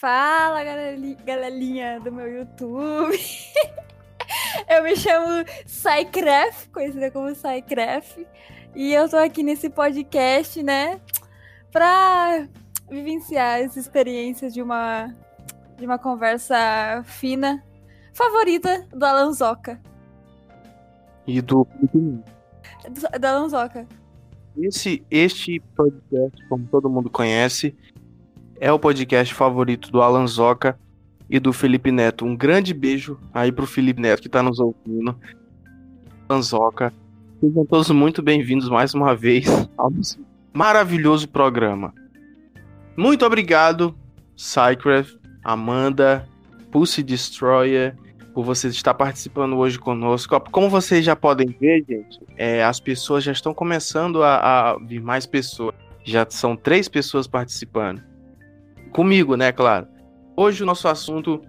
Fala, galerinha do meu YouTube. eu me chamo Psycraft, conhecida como Psycraft. E eu tô aqui nesse podcast, né? Pra vivenciar as experiências de uma, de uma conversa fina, favorita do Alan Zoca. E do do, do Alan Zoca. Esse, este podcast, como todo mundo conhece, é o podcast favorito do Alan Zoca e do Felipe Neto. Um grande beijo aí pro Felipe Neto que tá nos ouvindo. Alan Zoca. Sejam todos muito bem-vindos mais uma vez ao maravilhoso programa. Muito obrigado, Cycraft, Amanda, Pussy Destroyer, por você estar participando hoje conosco. Como vocês já podem ver, gente, é, as pessoas já estão começando a, a vir mais pessoas. Já são três pessoas participando. Comigo, né, claro. Hoje o nosso assunto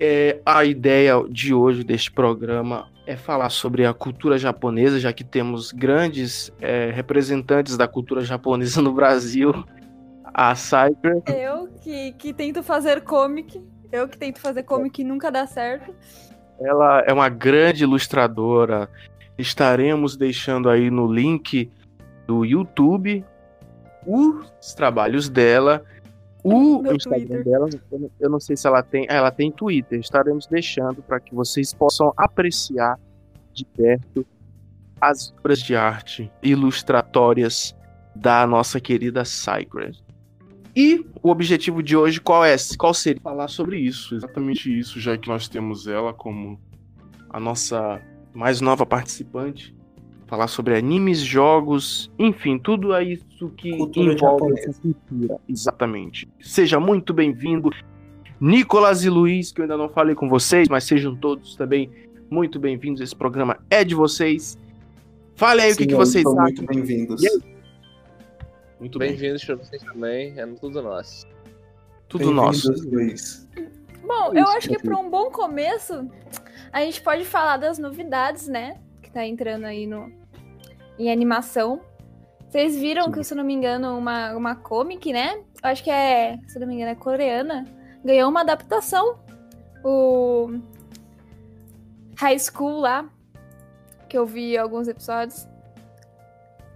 é a ideia de hoje deste programa é falar sobre a cultura japonesa, já que temos grandes é, representantes da cultura japonesa no Brasil. A Cyber. Eu que, que tento fazer comic. Eu que tento fazer comic e nunca dá certo. Ela é uma grande ilustradora. Estaremos deixando aí no link do YouTube os trabalhos dela o Instagram Twitter. dela, eu não sei se ela tem. Ela tem Twitter. Estaremos deixando para que vocês possam apreciar de perto as obras de arte ilustratórias da nossa querida Cygress. E o objetivo de hoje qual é? Qual seria? Falar sobre isso, exatamente isso, já que nós temos ela como a nossa mais nova participante falar sobre animes, jogos, enfim, tudo isso que cultura envolve essa cultura. Exatamente. Seja muito bem-vindo, Nicolas e Luiz, que eu ainda não falei com vocês, mas sejam todos também muito bem-vindos. Esse programa é de vocês. Fale aí Sim, o que, que vocês acham. Muito bem-vindos. Muito bem-vindos para vocês também. É tudo nosso. Tudo nosso. Luiz. Bom, eu acho que para um bom começo, a gente pode falar das novidades, né? Que tá entrando aí no, em animação. Vocês viram Sim. que, se eu não me engano, uma, uma comic, né? Eu acho que é, se eu não me engano, é coreana. Ganhou uma adaptação. O High School lá. Que eu vi alguns episódios.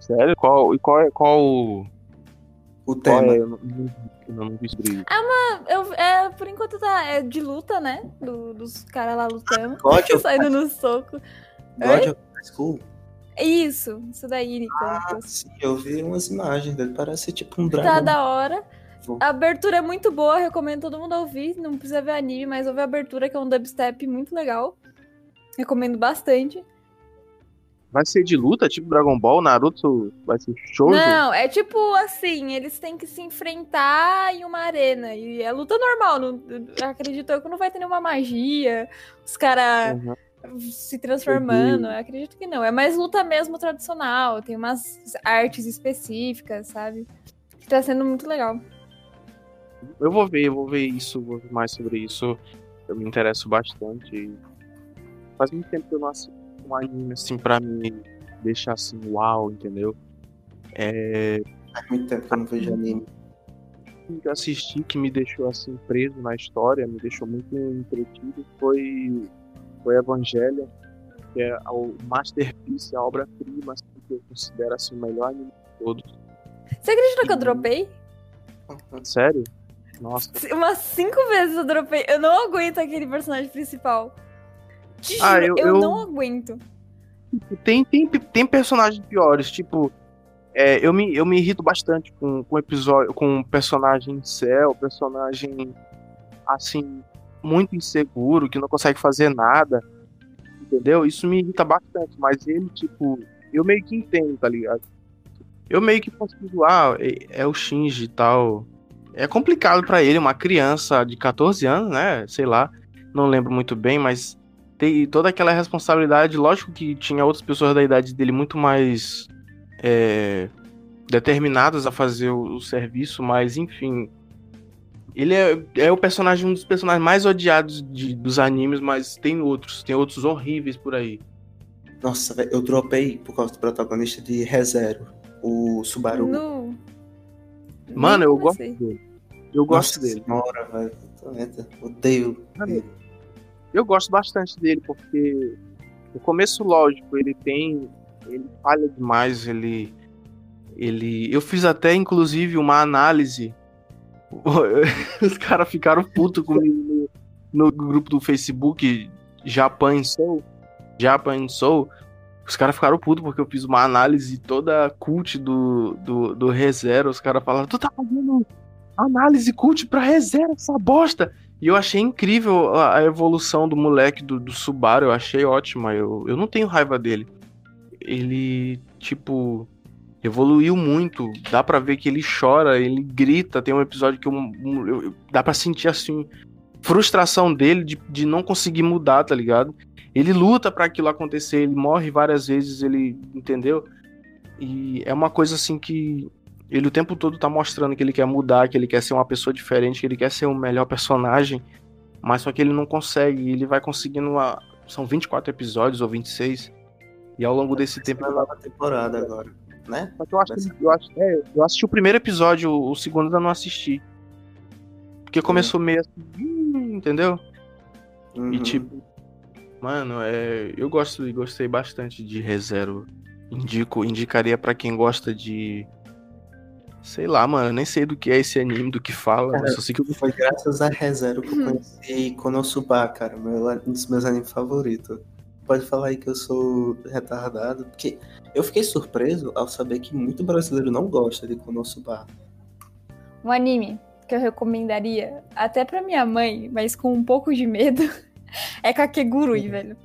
Sério? Qual, e qual é qual o. O tema? É? Eu, não, não vi sobre É uma. Eu, é, por enquanto tá. É de luta, né? Do, dos caras lá lutando. God saindo no soco. God of High School? Isso, isso daí, Nicolas. Ah, sim, eu vi umas imagens dele, parece tipo um dragão. Tá da hora. A abertura é muito boa, recomendo todo mundo ouvir. Não precisa ver anime, mas ouve a abertura, que é um dubstep muito legal. Recomendo bastante. Vai ser de luta, tipo Dragon Ball, Naruto, vai ser show? Não, é tipo assim, eles têm que se enfrentar em uma arena. E é luta normal, não, acredito eu que não vai ter nenhuma magia. Os caras. Uhum se transformando. Eu acredito que não. É mais luta mesmo tradicional. Tem umas artes específicas, sabe? Que tá sendo muito legal. Eu vou ver, eu vou ver isso, vou ver mais sobre isso. Eu me interesso bastante. Faz muito tempo que eu não assisto um anime assim pra me deixar assim, uau, entendeu? É. Faz muito tempo que eu não vejo anime. Que eu assisti que me deixou assim preso na história, me deixou muito entretido foi foi Evangelho, que é o masterpiece, a obra-prima assim, que eu considero assim, o melhor anime de todos. Você acredita que eu dropei? Sério? Nossa. Umas cinco vezes eu dropei. Eu não aguento aquele personagem principal. Te ah, eu, eu, eu, não aguento. Tem, tem, tem personagens piores, tipo. É, eu, me, eu me irrito bastante com, com episódio, com personagem céu, personagem assim, muito inseguro, que não consegue fazer nada, entendeu? Isso me irrita bastante, mas ele, tipo, eu meio que entendo, tá ligado? Eu meio que consigo, ah, é, é o Shinji e tal. É complicado para ele, uma criança de 14 anos, né? Sei lá, não lembro muito bem, mas tem toda aquela responsabilidade. Lógico que tinha outras pessoas da idade dele muito mais é, determinadas a fazer o, o serviço, mas enfim, ele é, é o personagem, um dos personagens mais odiados de, dos animes, mas tem outros, tem outros horríveis por aí. Nossa, véio, eu dropei por causa do protagonista de ReZero, o Subaru. Não. Mano, eu gosto dele. Eu gosto Nossa dele. Senhora, velho. Odeio. Eu gosto bastante dele, porque no começo, lógico, ele tem. Ele falha demais, ele. Ele. Eu fiz até, inclusive, uma análise. Os caras ficaram putos comigo no, no, grupo do Facebook Japan Soul. Japan Soul. Os caras ficaram putos porque eu fiz uma análise toda cult do, do, do ReZero. Os caras falaram: Tu tá fazendo análise cult pra ReZero, essa bosta. E eu achei incrível a, a evolução do moleque do, do, Subaru, eu achei ótima. Eu, eu não tenho raiva dele. Ele, tipo, evoluiu muito. Dá pra ver que ele chora, ele grita. Tem um episódio que eu, eu, dá pra sentir assim. Frustração dele de, de não conseguir mudar, tá ligado? Ele luta para aquilo acontecer, ele morre várias vezes, ele. Entendeu? E é uma coisa assim que ele o tempo todo tá mostrando que ele quer mudar, que ele quer ser uma pessoa diferente, que ele quer ser o um melhor personagem, mas só que ele não consegue, ele vai conseguindo uma... são 24 episódios ou 26. E ao longo desse tempo ele nova temporada agora, né? Só que eu acho, eu, acho é, eu assisti o primeiro episódio, o segundo ainda não assisti. Porque começou meio assim, hum, entendeu? Uhum. E tipo, mano, é, eu gosto e gostei bastante de ReZero. Indico, indicaria para quem gosta de Sei lá, mano, eu nem sei do que é esse anime, do que fala. Cara, só sei que eu... Foi graças a ReZero que eu conheci Konosuba, cara, meu, um dos meus animes favoritos. Pode falar aí que eu sou retardado, porque eu fiquei surpreso ao saber que muito brasileiro não gosta de Konosuba. Um anime que eu recomendaria, até pra minha mãe, mas com um pouco de medo, é Kakegurui, velho.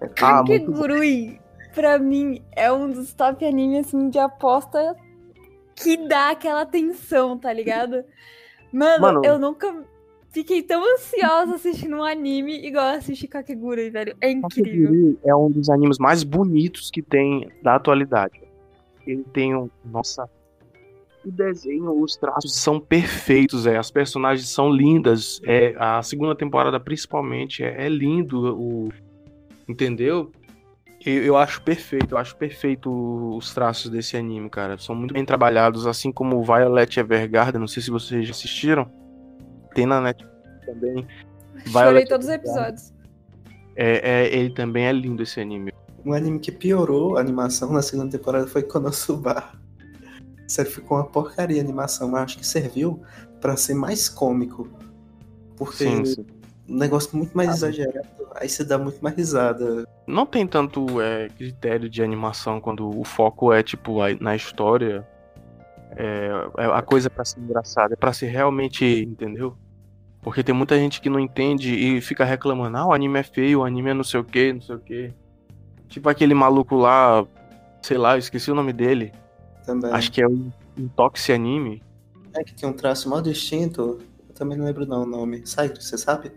Ah, Kakegurui, pra mim, é um dos top animes assim, de aposta que dá aquela tensão, tá ligado? Mano, Mano, eu nunca fiquei tão ansiosa assistindo um anime igual assistir Kakegurui, velho. É incrível. Kakegurui é um dos animes mais bonitos que tem da atualidade. Ele tem um. Nossa. O desenho, os traços são perfeitos, é. As personagens são lindas. É, a segunda temporada, principalmente, é, é lindo. O, entendeu? Eu, eu, acho perfeito, eu acho perfeito os traços desse anime, cara. São muito bem trabalhados, assim como Violet Evergarden. Não sei se vocês já assistiram. Tem na Netflix também. Chorei todos os episódios. É, é, ele também é lindo esse anime. Um anime que piorou a animação na segunda temporada foi Konosuba. Sério, ficou uma porcaria a animação, mas acho que serviu para ser mais cômico. Porque sim, sim um negócio muito mais ah, exagerado, aí você dá muito mais risada. Não tem tanto é, critério de animação quando o foco é, tipo, na história. É, é a coisa é pra ser engraçada, é pra ser realmente, entendeu? Porque tem muita gente que não entende e fica reclamando, ah, o anime é feio, o anime é não sei o que, não sei o que. Tipo aquele maluco lá, sei lá, eu esqueci o nome dele. Também. Acho que é o Intoxi Anime. É que tem um traço mal distinto. Eu também não lembro não o nome. Sai, você sabe?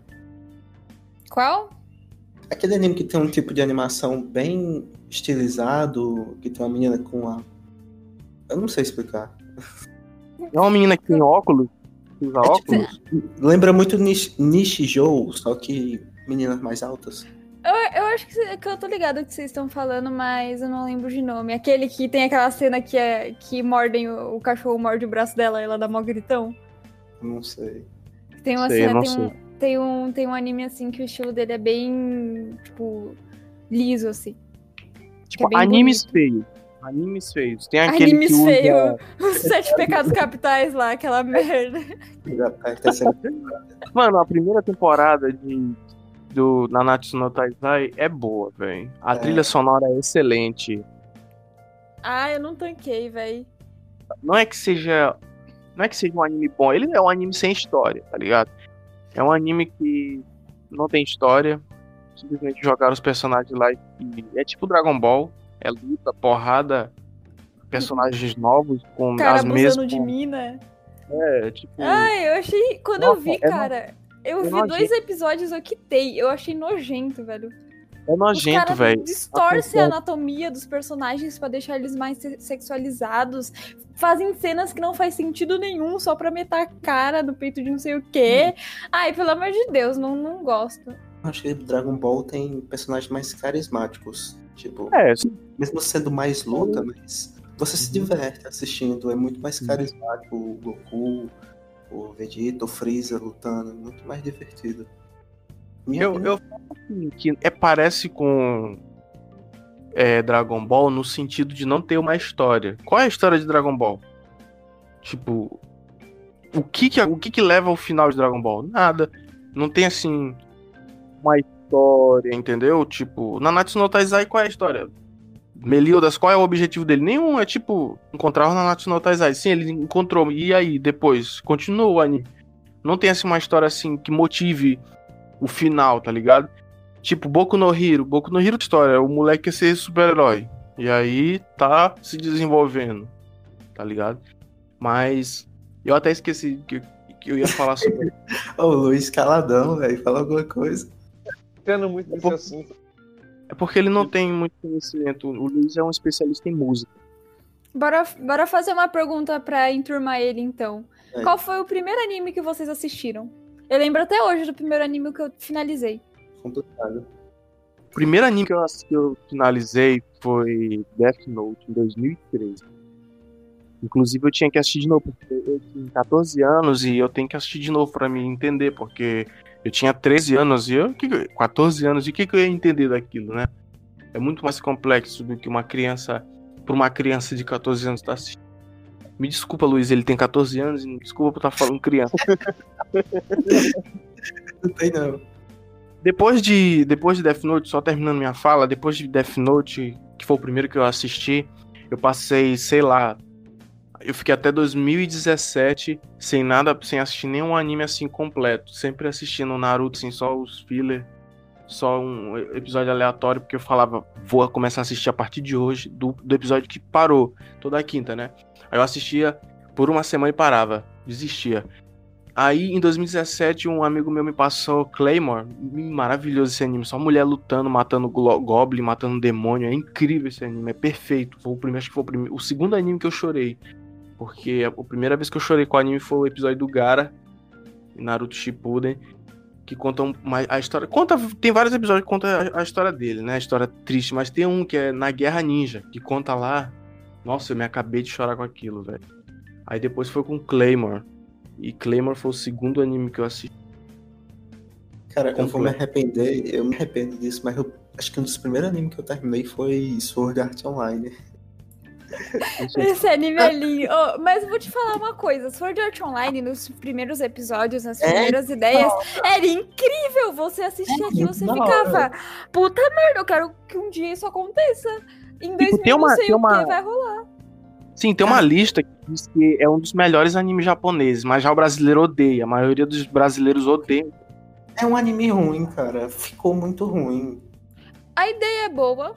Qual? Aquele anime que tem um tipo de animação bem estilizado, que tem uma menina com a. Eu não sei explicar. É uma menina que tem óculos? Usa é, tipo, óculos? Tipo, lembra muito Nish, Nishi Joe, só que meninas mais altas. Eu, eu acho que, que eu tô ligado o que vocês estão falando, mas eu não lembro de nome. Aquele que tem aquela cena que, é, que mordem o, o cachorro morde o braço dela e ela dá mó gritão. Não sei. Tem uma sei, cena, tem um, tem um, tem um anime assim que o estilo dele é bem, tipo, liso, assim. Tipo, é animes feios. Animes feios. Tem aquele animes que feio. Os sete pecados capitais lá, aquela merda. Mano, a primeira temporada de do Nanatsu no Taizai é boa, velho. A é. trilha sonora é excelente. Ah, eu não tanquei, velho. Não é que seja não é que seja um anime bom, ele é um anime sem história, tá ligado? É um anime que não tem história. Simplesmente jogaram os personagens lá e. É tipo Dragon Ball. É luta, porrada, personagens novos com cara as mesmas. de mina. É, tipo. Ai, eu achei. Quando Nossa, eu vi, é cara. Eu é vi nojento. dois episódios, eu quitei. Eu achei nojento, velho. É nojento, velho. Distorce a anatomia dos personagens para deixar eles mais sexualizados. Fazem cenas que não faz sentido nenhum só pra meter a cara no peito de não sei o quê. Hum. Ai, pelo amor de Deus, não, não gosto. Acho que Dragon Ball tem personagens mais carismáticos. Tipo, é, mesmo sendo mais luta, mas você se diverte assistindo. É muito mais carismático o Goku, o Vegeta, o Freeza lutando, é muito mais divertido. Minha eu, eu assim, que é, parece com é, Dragon Ball no sentido de não ter uma história. Qual é a história de Dragon Ball? Tipo, o que que, o que que leva ao final de Dragon Ball? Nada. Não tem assim uma história, entendeu? Tipo, Nanatsu no Taizai qual é a história? Meliodas, qual é o objetivo dele? Nenhum, é tipo, encontrar o Nanatsu no Taizai. Sim, ele encontrou. E aí, depois? Continua o anime. Não tem assim uma história assim que motive o final, tá ligado? Tipo, Boku no Hiro. Boku no Hiro história, o moleque quer ser super-herói. E aí tá se desenvolvendo, tá ligado? Mas eu até esqueci que, que eu ia falar sobre. Ô, Luiz Caladão, velho, fala alguma coisa. Muito nesse é assunto. É porque ele não tem muito conhecimento. O Luiz é um especialista em música. Bora, bora fazer uma pergunta pra enturmar ele, então. É. Qual foi o primeiro anime que vocês assistiram? Eu lembro até hoje do primeiro anime que eu finalizei. Complicado. O primeiro anime que eu, que eu finalizei foi Death Note, em 2013. Inclusive eu tinha que assistir de novo, porque eu tinha 14 anos e eu tenho que assistir de novo para me entender, porque eu tinha 13 anos e eu, 14 anos, e o que, que eu ia entender daquilo, né? É muito mais complexo do que uma criança, para uma criança de 14 anos estar tá assistindo. Me desculpa, Luiz, ele tem 14 anos e me desculpa por estar tá falando criança. não tem não. Depois de, depois de Death Note, só terminando minha fala, depois de Death Note, que foi o primeiro que eu assisti, eu passei, sei lá, eu fiquei até 2017 sem nada, sem assistir nenhum anime assim completo. Sempre assistindo Naruto, assim, só os filler, só um episódio aleatório, porque eu falava, vou começar a assistir a partir de hoje, do, do episódio que parou, toda quinta, né? Aí eu assistia por uma semana e parava, desistia. Aí em 2017 um amigo meu me passou Claymore, maravilhoso esse anime, só mulher lutando, matando goblin, matando demônio, é incrível esse anime, é perfeito. Foi o primeiro, acho que foi o primeiro, o segundo anime que eu chorei. Porque a, primeira vez que eu chorei com o anime foi o episódio do Gara, Naruto Shippuden, que conta uma, a história. Conta, tem vários episódios que contam a, a, história dele, né? A história triste, mas tem um que é na Guerra Ninja, que conta lá. Nossa, eu me acabei de chorar com aquilo, velho. Aí depois foi com Claymore. E Claymore foi o segundo anime que eu assisti. Cara, eu vou me arrepender, eu me arrependo disso, mas eu acho que um dos primeiros animes que eu terminei foi Sword Art Online. Esse anime é lindo. Oh, mas vou te falar uma coisa: Sword Art Online, nos primeiros episódios, nas é primeiras é ideias, era incrível. Você assistia é aquilo, você ficava. Puta merda, eu quero que um dia isso aconteça. Em 2000 tipo, tem uma, não sei o uma... que vai rolar. Sim, tem uma lista que diz que é um dos melhores animes japoneses, mas já o brasileiro odeia. A maioria dos brasileiros odeia. É um anime ruim, cara. Ficou muito ruim. A ideia é boa,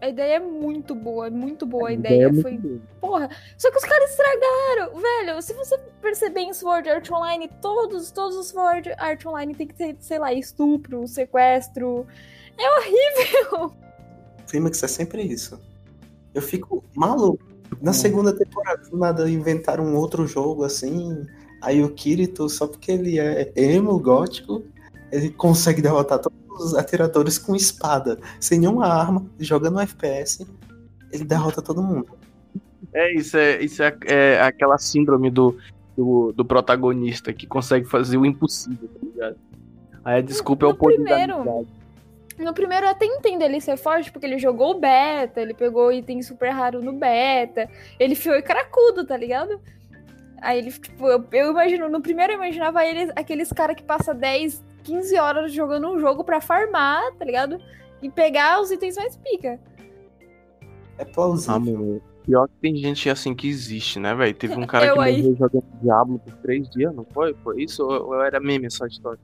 a ideia é muito boa, é muito boa a, a ideia. ideia. É foi. Boa. Porra. Só que os caras estragaram. Velho, se você perceber em Sword Art Online, todos, todos os Sword Art Online tem que ter, sei lá, estupro, sequestro. É horrível. Fênix é sempre isso. Eu fico maluco. Na segunda temporada, nada, inventaram um outro jogo assim. Aí o Kirito, só porque ele é emo, gótico, ele consegue derrotar todos os atiradores com espada, sem nenhuma arma, jogando um FPS, ele derrota todo mundo. É, isso é, isso é, é aquela síndrome do, do, do, protagonista que consegue fazer o impossível, tá ligado? Aí a desculpa no, é o poder primeiro, da No primeiro eu até entendo ele ser forte, porque ele jogou o beta, ele pegou item super raro no beta, ele foi cracudo, tá ligado? Aí ele, tipo, eu, eu imagino, no primeiro eu imaginava ele, aqueles cara que passa 10, 15 horas jogando um jogo pra farmar, tá ligado? E pegar os itens mais pica. É plausível. Ah, meu, pior que tem gente assim que existe, né, velho? Teve um cara que aí. morreu jogando Diablo por três dias, não foi? Foi isso? Ou, ou era meme essa história?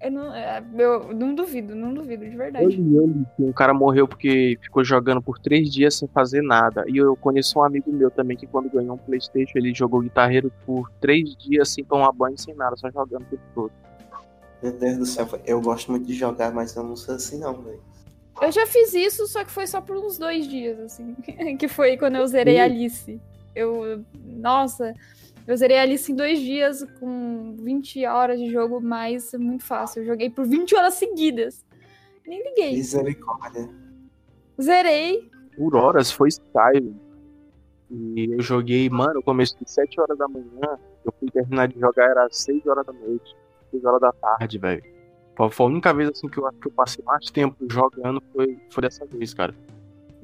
Eu não, é, eu não duvido, não duvido, de verdade. Eu li, eu li um cara morreu porque ficou jogando por três dias sem fazer nada. E eu conheço um amigo meu também que quando ganhou um Playstation, ele jogou guitarreiro por três dias sem tomar banho, sem nada, só jogando o tempo todo. Meu Deus do céu, eu gosto muito de jogar, mas eu não sou assim não, velho. Eu já fiz isso, só que foi só por uns dois dias, assim. que foi quando eu zerei Alice. Eu. Nossa, eu zerei Alice em dois dias, com 20 horas de jogo, mas muito fácil. Eu joguei por 20 horas seguidas. Nem liguei. Misericórdia. Zerei. Por horas foi Skyrim. E eu joguei, mano, eu comecei 7 horas da manhã, eu fui terminar de jogar, era 6 horas da noite, 6 horas da tarde, velho. Foi a única vez assim que eu acho que eu passei mais tempo jogando foi, foi dessa vez, cara.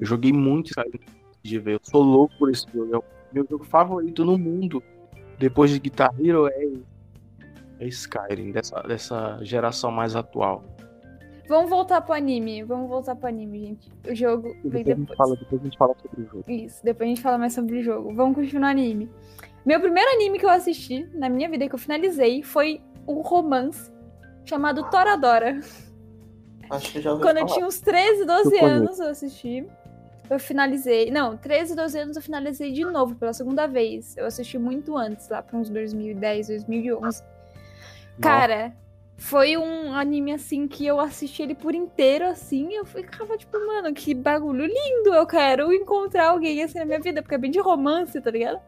Eu joguei muito Skyrim de ver. Eu sou louco por esse jogo. É o meu jogo favorito no mundo. Depois de Guitar Hero é, é Skyrim, dessa, dessa geração mais atual. Vamos voltar pro anime. Vamos voltar pro anime, gente. O jogo depois vem depois. Fala, depois a gente fala sobre o jogo. Isso, depois a gente fala mais sobre o jogo. Vamos continuar anime. Meu primeiro anime que eu assisti na minha vida, que eu finalizei, foi um romance chamado Toradora. Acho que já ouvi Quando falar. eu tinha uns 13, 12 eu anos, eu assisti. Eu finalizei. Não, 13, 12 anos eu finalizei de novo pela segunda vez. Eu assisti muito antes, lá pra uns 2010, 2011. Cara, foi um anime assim que eu assisti ele por inteiro, assim. Eu ficava tipo, mano, que bagulho lindo. Eu quero encontrar alguém assim na minha vida, porque é bem de romance, tá ligado?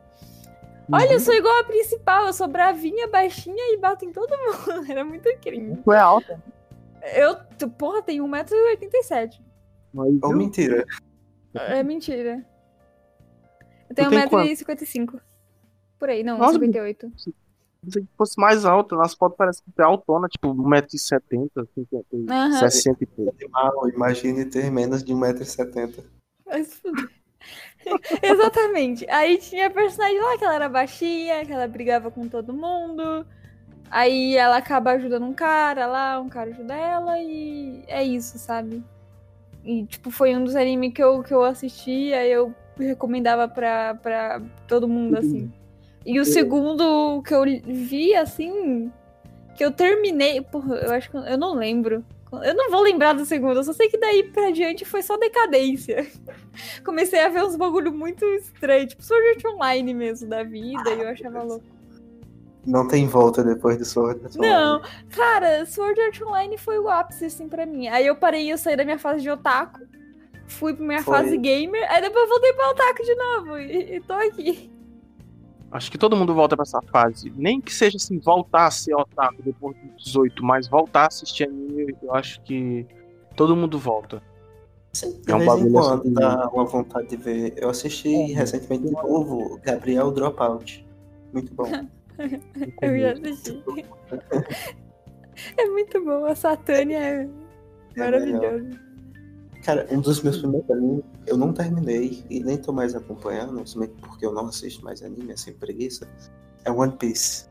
Olha, eu sou igual a principal, eu sou bravinha, baixinha e bato em todo mundo. Era muito incrível. Tu é alta. Eu, porra, tenho 1,87m. Ou mentira. É mentira. Eu tenho Tu tem 1,55m. Por aí, não, Nossa, 58. Se fosse mais alta, nas fotos parece que é altona, tipo 1,70m, Aham. 60 e pouco. Imagine ter menos de 1,70m. Mas. Exatamente. Aí tinha a personagem lá que ela era baixinha, que ela brigava com todo mundo. Aí ela acaba ajudando um cara lá, um cara ajuda ela e é isso, sabe? E, tipo, foi um dos animes que eu, que eu assisti, aí eu recomendava pra, pra todo mundo, assim. E o segundo que eu vi, assim, que eu terminei. Porra, eu acho que. Eu não lembro. Eu não vou lembrar do segundo, eu só sei que daí pra diante foi só decadência. Comecei a ver uns bagulho muito estranho, tipo Sword Art Online mesmo da vida, e eu achava louco. Não tem volta depois do Sword Art Online. Não, cara, Sword Art Online foi o ápice, assim, pra mim. Aí eu parei, eu saí da minha fase de otaku, fui pra minha Foi. fase gamer, aí depois eu voltei pra otaku de novo, e, e tô aqui. Acho que todo mundo volta pra essa fase. Nem que seja assim, voltar a ser otaku depois dos 18, mas voltar a assistir anime, eu acho que todo mundo volta. Sim, de É um vez em bagulho quando assim. dá uma vontade de ver. Eu assisti É. recentemente de novo Gabriel Dropout. Muito bom. Eu ia assistir. é muito bom, a Satânia é maravilhosa. Cara, um dos meus primeiros animes, eu não terminei e nem tô mais acompanhando, somente porque eu não assisto mais anime, é sem preguiça. É One Piece.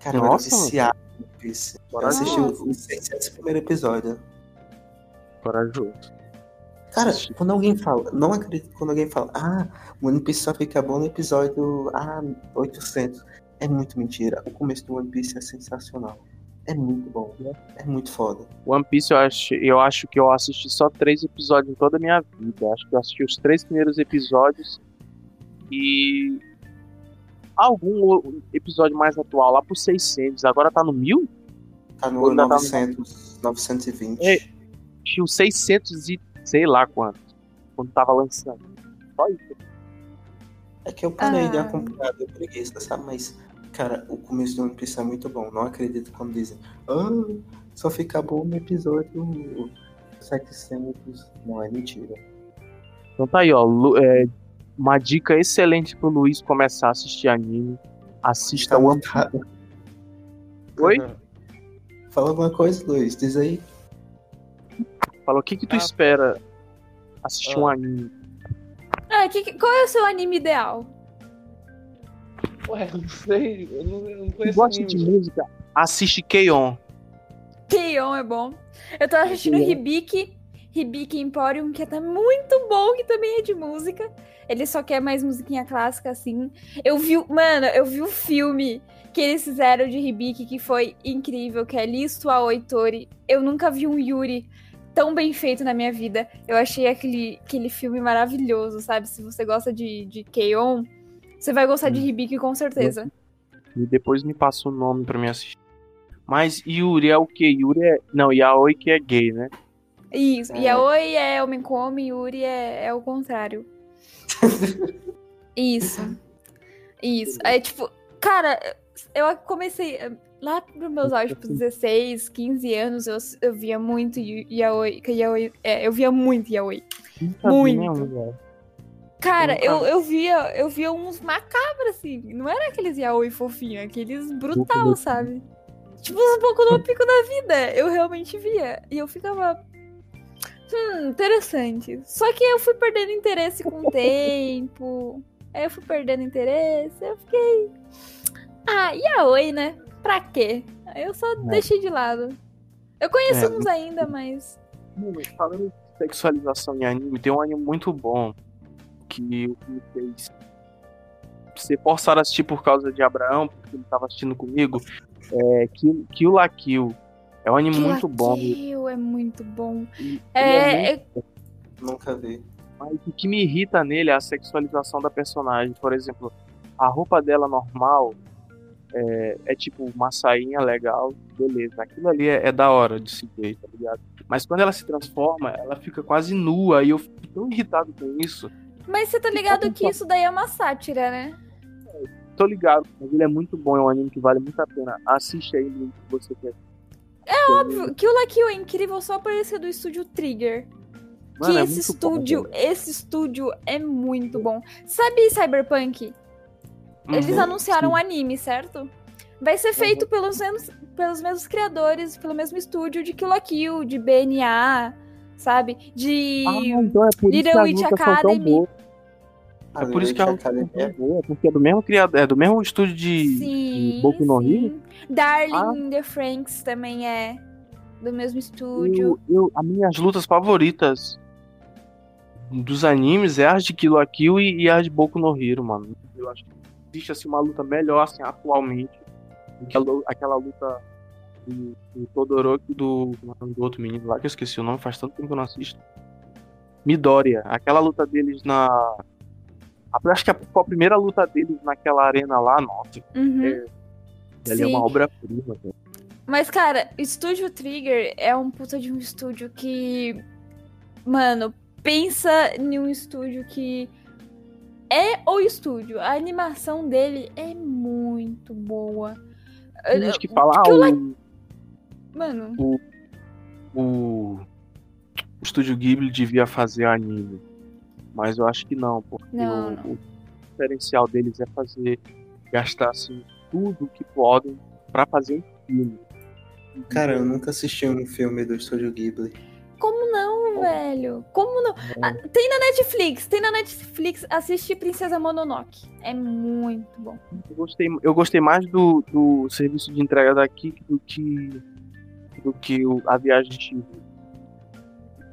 Cara, eu era Nossa, viciado em One Piece. Eu Nossa. assisti os 600 primeiros episódios. Corajoso. Cara, quando alguém fala, não acredito quando alguém fala, ah, o One Piece só fica bom no episódio ah, 800. É muito mentira. O começo do One Piece é sensacional. É muito bom. É muito foda. One Piece eu acho, eu acho que eu assisti só três episódios em toda a minha vida. Acho que eu assisti os três primeiros episódios e algum episódio mais atual lá pro 600. Agora tá no 1000? Tá no Ainda tá no- 900, 920. É. Tinha o 600 e sei lá quanto. Quando tava lançando. Só isso. É que eu parei de Ah. acompanhar, deu preguiça, sabe? Mas, cara, o começo do One Piece é muito bom. Não acredito quando dizem, ah, só fica bom no episódio 700. Não, é mentira. Então tá aí, ó. Lu- é, uma dica excelente pro Luiz começar a assistir anime. Assista Tá One montado. Oi? Fala alguma coisa, Luiz. Diz aí. Fala, o que que tu Ah. espera assistir Ah. um anime? Ah, que- qual é o seu anime ideal? Ué, não sei, eu não, eu não conheço gosta de música? Assiste K-On! Keion é bom. Eu tô assistindo Keion. Hibiki, Hibiki Emporium, que tá muito bom, que também é de música. Ele só quer mais musiquinha clássica, assim. Eu vi, o- mano, eu vi o filme que eles fizeram de Hibiki, que foi incrível, que é Listo a Oitori. Eu nunca vi um Yuri tão bem feito na minha vida. Eu achei aquele, aquele filme maravilhoso, sabe? Se você gosta de, de Keion, você vai gostar de Hum. Hibiki com certeza. E depois me passa o nome pra mim assistir. Mas Yuri é o quê? Yuri é. Não, Yaoi que é gay, né? Isso. É. Yaoi é homem com homem, Yuri é, é o contrário. Isso. Isso. Aí, tipo, cara, eu comecei. Lá pros meus anos, tipo, 16, 15 anos, eu, eu via muito Yaoi. que Yaoi é, eu via muito Yaoi. Muito. velho. Cara, eu, eu via, eu via uns macabros, assim. Não era aqueles yaoi fofinho, aqueles brutal, sabe? Tipo, um pouco no pico da vida. Eu realmente via. E eu ficava. Hum, interessante. Só que eu fui perdendo interesse com o tempo. Aí eu fui perdendo interesse. Eu fiquei. Ah, yaoi, né? Pra quê? Aí eu só é. deixei de lado. Eu conheço é. uns ainda, mas. Falando de sexualização em anime, tem um anime muito bom que me fez ser forçado a assistir por causa de Abraão, porque ele estava assistindo comigo, é Kill, Kill La Kill. É um anime Kill muito bom. Kill é muito bom. É, é muito... Nunca vi. Mas o que me irrita nele é a sexualização da personagem. Por exemplo, a roupa dela normal é, é tipo uma sainha legal, beleza. Aquilo ali é, é, da hora de se ver, tá ligado? Mas quando ela se transforma, ela fica quase nua e eu fico tão irritado com isso. Mas você tá ligado que isso daí é uma sátira, né? Tô ligado, mas ele é muito bom, é um anime que vale muito a pena. Assiste aí se você quer. É óbvio que o La Kill é incrível só por ser do estúdio Trigger. Mano, que é esse estúdio, bom, esse estúdio é muito bom. Sabe Cyberpunk? Eles uhum, anunciaram sim. um anime, certo? Vai ser feito uhum. pelos, mesmos, pelos mesmos criadores, pelo mesmo estúdio de Kill la Kill, de BNA, sabe? De ah, então é Little Witch Academy. É por isso que a luta é boa, porque é do mesmo criador, é do mesmo estúdio de, sim, de Boku no Hero. Darling ah. in the Franks também é do mesmo estúdio. Eu, eu, as minhas lutas favoritas dos animes é as de Kill la Kill e, e as de Boku no Hero, mano. Eu acho que existe assim, uma luta melhor assim, atualmente do que aquela luta do, do Todoroki do, do outro menino lá, que eu esqueci o nome, faz tanto tempo que eu não assisto. Midoriya, aquela luta deles na. Acho que a primeira luta deles naquela arena lá, nossa. Uhum. É, ali é uma obra-prima. Mas, cara, Estúdio Trigger é um puta de um estúdio que. Mano, pensa em um estúdio que é o estúdio. A animação dele é muito boa. Tem gente que fala, ah, o... Mano. O, o, o estúdio Ghibli devia fazer anime. Mas eu acho que não, porque não, o, não. o, diferencial deles é fazer. gastar assim, tudo que podem para fazer um filme. Cara, eu nunca assisti um filme do estúdio Ghibli. Como não, velho? Como não? Ah, tem na Netflix, tem na Netflix. Assiste Princesa Mononoke. É muito bom. Eu gostei, eu gostei mais do, do serviço de entrega daqui do que do que o, a viagem de Chihiro.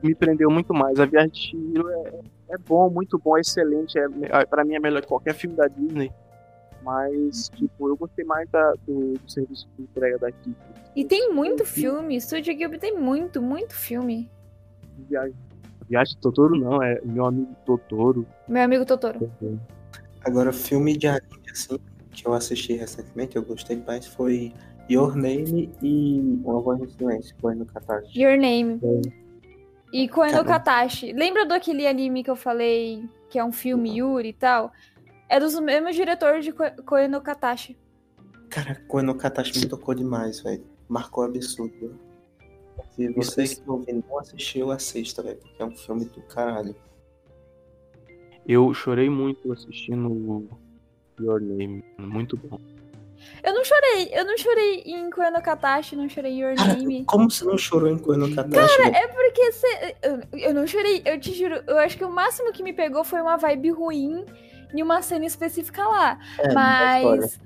Me prendeu muito mais. A viagem de Chihiro é, é bom, muito bom, é excelente. É, é para mim é melhor que qualquer filme da Disney. Mas, tipo, eu gostei mais da, do, do, serviço de entrega daqui. E tem muito filme. Studio Ghibli tem muito, muito filme. Viagem. Viagem de Totoro não, é meu amigo Totoro. Meu amigo Totoro. Agora, filme de anime, assim, que eu assisti recentemente, eu gostei mais, foi Your Name e Uma Voz no Silêncio, Koen no Katashi. Your Name. É. E Koen no Katashi. Lembra do aquele anime que eu falei, que é um filme Yuri e tal? É dos mesmos diretores de Koen no Katashi. Cara, Koen no Katashi me tocou demais, velho. Marcou absurdo. Se você que ouvindo não assistiu, assista, velho, porque é um filme do caralho. Eu chorei muito assistindo Your Name. Muito bom. Eu não chorei, eu não chorei em Koen no Katashi, não chorei em Your Cara, Name. Como você não chorou em Koen no Katashi? Cara, é porque você. Eu, eu não chorei, eu te juro. Eu acho que o máximo que me pegou foi uma vibe ruim em uma cena específica lá. É, mas.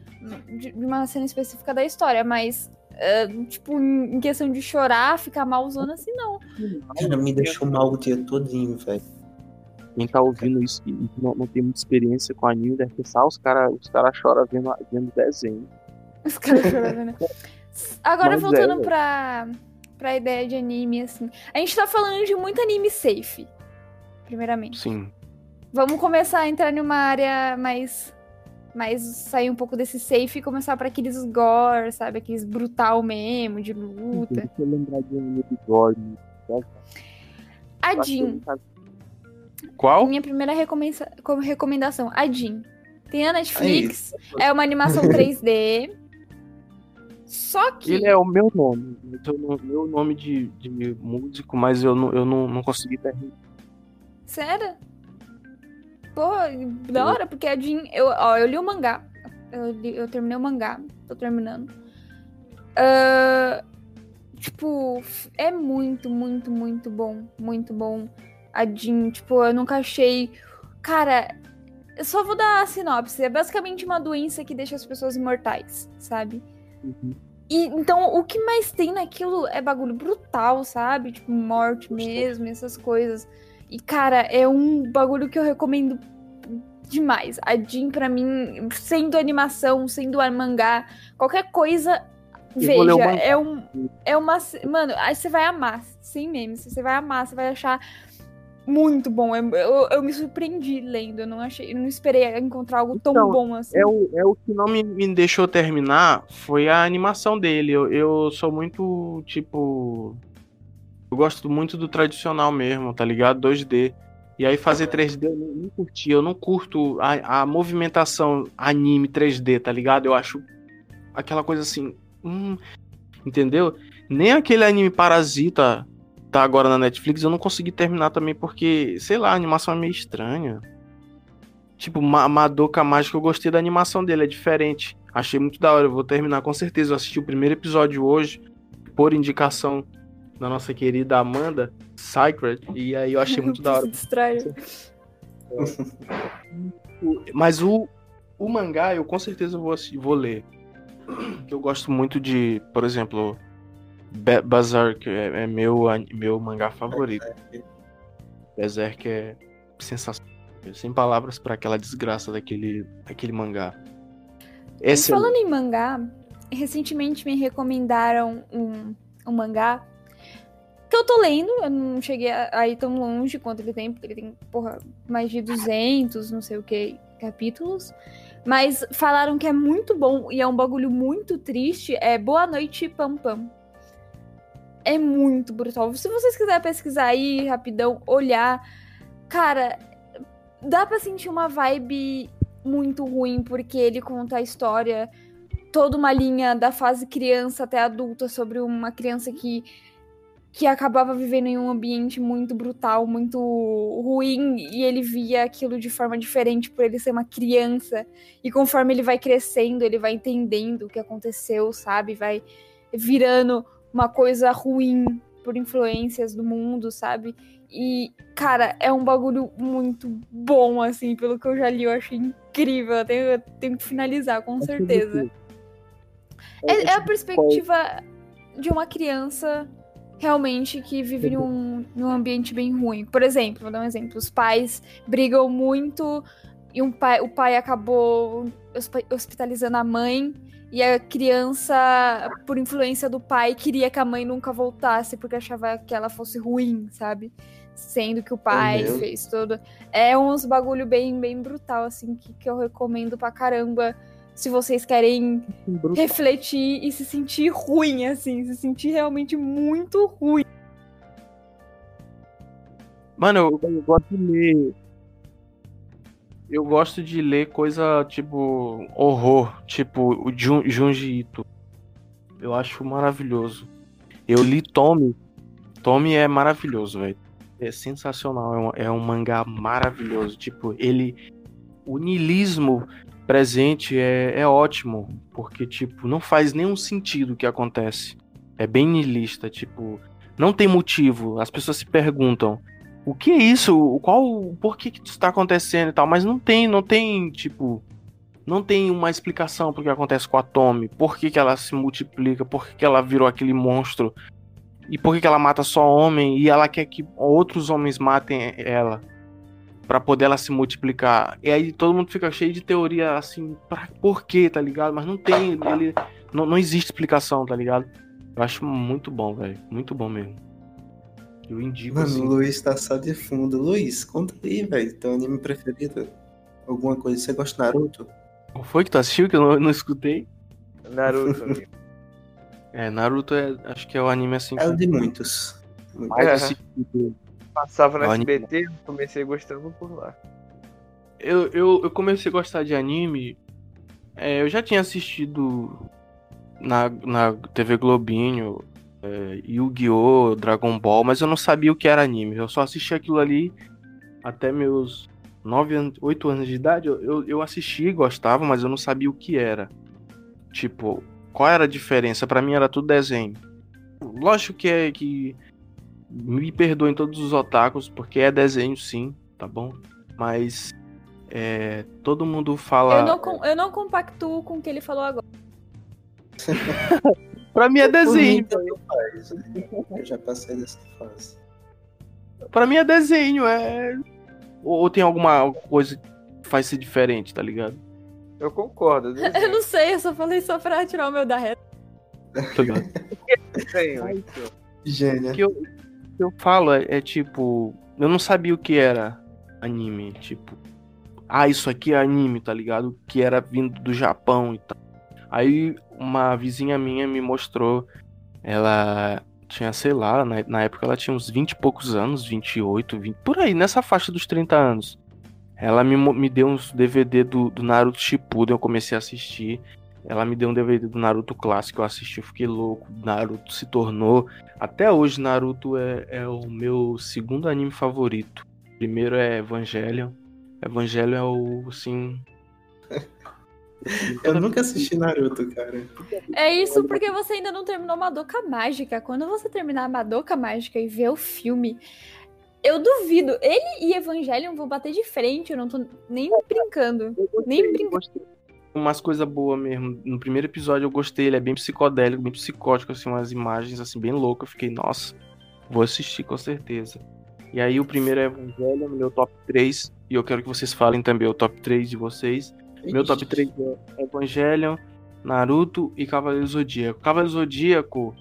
De uma cena específica da história, mas. Uh, tipo, em questão de chorar, ficar malzona assim, não. Cara, me deixou mal o dia todinho, velho. Quem tá ouvindo isso e não, não tem muita experiência com anime, deve pensar, ah, os caras os cara choram vendo, vendo desenho. Os caras choram vendo. Agora, Mas voltando é, pra, pra ideia de anime, assim. A gente tá falando de muito anime safe, primeiramente. Sim. Vamos começar a entrar numa área mais. mais sair um pouco desse safe e começar para aqueles gore, sabe? Aqueles brutal mesmo, de luta. Deixa eu lembrar de um de gore. A Jean. Qual? Minha primeira recomendação, a Jean. Tem na Netflix, é, é uma animação 3D. Só que. Ele é o meu nome. O meu nome de, de músico, mas eu não, eu não, não consegui terminar. Sério? pô, da hora, porque a Jean. Eu, ó, eu li o mangá. Eu, li, eu terminei o mangá. Tô terminando. Uh, tipo, é muito, muito, muito bom. Muito bom. A Jean, tipo, eu nunca achei. Cara, eu só vou dar a sinopse. É basicamente uma doença que deixa as pessoas imortais, sabe? Uhum. E então o que mais tem naquilo é bagulho brutal, sabe? Tipo, morte mesmo, essas coisas. E, cara, é um bagulho que eu recomendo demais. A Jean, pra mim, sendo animação, sendo mangá, qualquer coisa, veja. É, um, é uma. Mano, aí você vai amar, sem memes. Você vai amar, você vai achar muito bom. Eu, eu, eu, me surpreendi lendo. Eu não achei, eu não esperei encontrar algo tão então, bom assim. É o, é o que não me, me deixou terminar foi a animação dele. Eu, eu sou muito, tipo. Eu gosto muito do tradicional mesmo, tá ligado? 2D. E aí fazer 3D eu não, não curti. Eu não curto a, a movimentação anime 3D, tá ligado? Eu acho aquela coisa assim. Hum, entendeu? Nem aquele anime Parasita tá agora na Netflix eu não consegui terminar também porque, sei lá, a animação é meio estranha. Tipo, Madoka Mágica, eu gostei da animação dele, é diferente. Achei muito da hora, eu vou terminar com certeza. Eu assisti o primeiro episódio hoje, por indicação da nossa querida Amanda Sacred, e aí eu achei muito da hora. Mas o, o mangá eu com certeza vou, vou ler. Eu gosto muito de, por exemplo, Berserk é, é, meu, meu mangá favorito. Berserk é sensacional. Sem palavras para aquela desgraça daquele, daquele mangá. Esse Falando é... em mangá, recentemente me recomendaram um, um mangá que eu tô lendo, eu não cheguei aí tão longe quanto ele tem, porque ele tem, porra, mais de 200, não sei o que, capítulos. Mas falaram que é muito bom e é um bagulho muito triste. É Boa Noite Pam Pam. É muito brutal. Se vocês quiserem pesquisar aí rapidão, olhar, cara, dá pra sentir uma vibe muito ruim, porque ele conta a história, toda uma linha da fase criança até adulta sobre uma criança que que acabava vivendo em um ambiente muito brutal, muito ruim, e ele via aquilo de forma diferente por ele ser uma criança. E conforme ele vai crescendo, ele vai entendendo o que aconteceu, sabe? Vai virando uma coisa ruim por influências do mundo, sabe? E, cara, é um bagulho muito bom, assim, pelo que eu já li, eu achei incrível. Eu tenho, eu tenho que finalizar, com certeza. É, é a perspectiva de uma criança realmente que vive num, num ambiente bem ruim. Por exemplo, vou dar um exemplo: os pais brigam muito e um pai, o pai acabou hospitalizando a mãe e a criança, por influência do pai, queria que a mãe nunca voltasse porque achava que ela fosse ruim, sabe? Sendo que o pai é fez tudo. É uns bagulho bem, bem brutal, assim, que, que eu recomendo pra caramba. Se vocês querem brutal. refletir e se sentir ruim, assim, se sentir realmente muito ruim. Mano, eu, eu gosto de ler eu gosto de ler coisa tipo horror, tipo o Junji Ito. Eu acho maravilhoso. Eu li Tommy. Tommy é maravilhoso, velho. É sensacional. É um, é um, mangá maravilhoso. Tipo, ele. O niilismo presente é, é ótimo. Porque, tipo, não faz nenhum sentido o que acontece. É bem niilista. Tipo, não tem motivo. As pessoas se perguntam o que é isso? Qual, por que, que isso está acontecendo e tal? Mas não tem, não tem, tipo, não tem uma explicação pro que acontece com a Tommy, por que, que ela se multiplica, por que, que ela virou aquele monstro, e por que, que ela mata só homem, e ela quer que outros homens matem ela, para poder ela se multiplicar. E aí todo mundo fica cheio de teoria assim, pra, por quê, tá ligado? Mas não tem, ele, não, não existe explicação, tá ligado? Eu acho muito bom, velho, muito bom mesmo. Eu indico. Mano, assim. o Luiz tá só de fundo. Luiz, conta aí, velho. Teu anime preferido? Alguma coisa? Você gosta de Naruto? Qual foi que tu assistiu que eu não, não escutei? Naruto. é, Naruto é, acho que é o anime assim. É o de muitos. Mais é. assistido. Passava no é SBT, anime. comecei gostando por lá. Eu, eu, eu comecei a gostar de anime. É, eu já tinha assistido na, na TV Globinho é, Yu-Gi-Oh!, Dragon Ball, mas eu não sabia o que era anime. Eu só assisti aquilo ali até meus 9 anos, 8 anos de idade, eu, eu assisti e gostava, mas eu não sabia o que era. Tipo, qual era a diferença? Para mim era tudo desenho. Lógico que é que me perdoem todos os otakus, porque é desenho sim, tá bom? Mas é, todo mundo fala. Eu não, eu não compactuo com o que ele falou agora. pra mim é desenho. Eu já passei dessa fase. Pra mim é desenho, é. Ou tem alguma coisa que faz ser diferente, tá ligado? Eu concordo. É eu não sei, eu só falei só pra tirar o meu da reta. Tá ligado? Gênia. O que eu, que eu falo é, é tipo. Eu não sabia o que era anime. Tipo, ah, isso aqui é anime, tá ligado? Que era vindo do Japão e tal. Aí uma vizinha minha me mostrou. Ela tinha, sei lá, na, na época ela tinha uns 20 e poucos anos, 28, 20, por aí, nessa faixa dos 30 anos. Ela me, me deu uns DVD do, do Naruto Shippuden, eu comecei a assistir. Ela me deu um DVD do Naruto clássico, eu assisti, eu fiquei louco. Naruto se tornou. Até hoje, Naruto é, é o meu segundo anime favorito. Primeiro é Evangelion. Evangelho é o, assim. Eu nunca assisti Naruto, cara. É isso porque você ainda não terminou Madoka Mágica. Quando você terminar a Madoka Mágica e ver o filme, eu duvido. Ele e Evangelion vão bater de frente. Eu não tô nem brincando. nem brincando. Umas coisas boas mesmo. No primeiro episódio eu gostei. Ele é bem psicodélico, bem psicótico, assim, umas imagens assim, bem loucas. Eu fiquei, nossa, vou assistir com certeza. E aí o primeiro é Evangelion, meu top 3. E eu quero que vocês falem também o top 3 de vocês. Ixi. Meu top 3 é Evangelion, Naruto e Cavaleiro Zodíaco. Cavaleiro Zodíaco,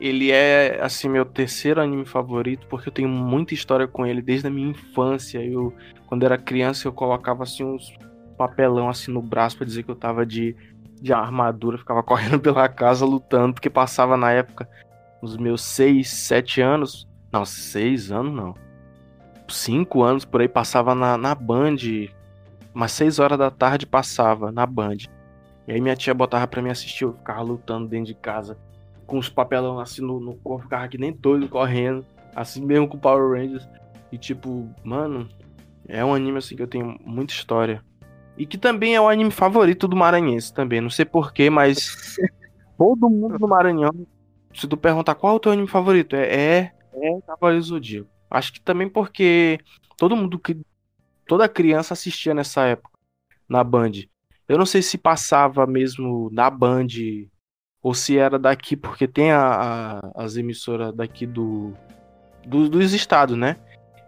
ele é assim meu terceiro anime favorito porque eu tenho muita história com ele desde a minha infância. Eu quando era criança eu colocava assim uns papelão assim no braço para dizer que eu tava de de armadura, ficava correndo pela casa lutando porque passava na época os meus 6, 7 anos, não, 6 anos não cinco anos por aí passava na, na Band. Umas seis horas da tarde passava na Band. E aí minha tia botava pra mim assistir, eu ficava lutando dentro de casa. Com os papelão assim no, no corpo, ficava que nem doido correndo. Assim mesmo com Power Rangers. E tipo, mano, é um anime assim que eu tenho muita história. E que também é o anime favorito do Maranhense também. Não sei porquê, mas todo mundo do Maranhão, se tu perguntar qual é o teu anime favorito, é, é, é Cavaleiro Zodíaco. Acho que também porque todo mundo que toda criança assistia nessa época na Band. Eu não sei se passava mesmo na Band ou se era daqui, porque tem a, a, as emissoras daqui do, do, dos estados, né?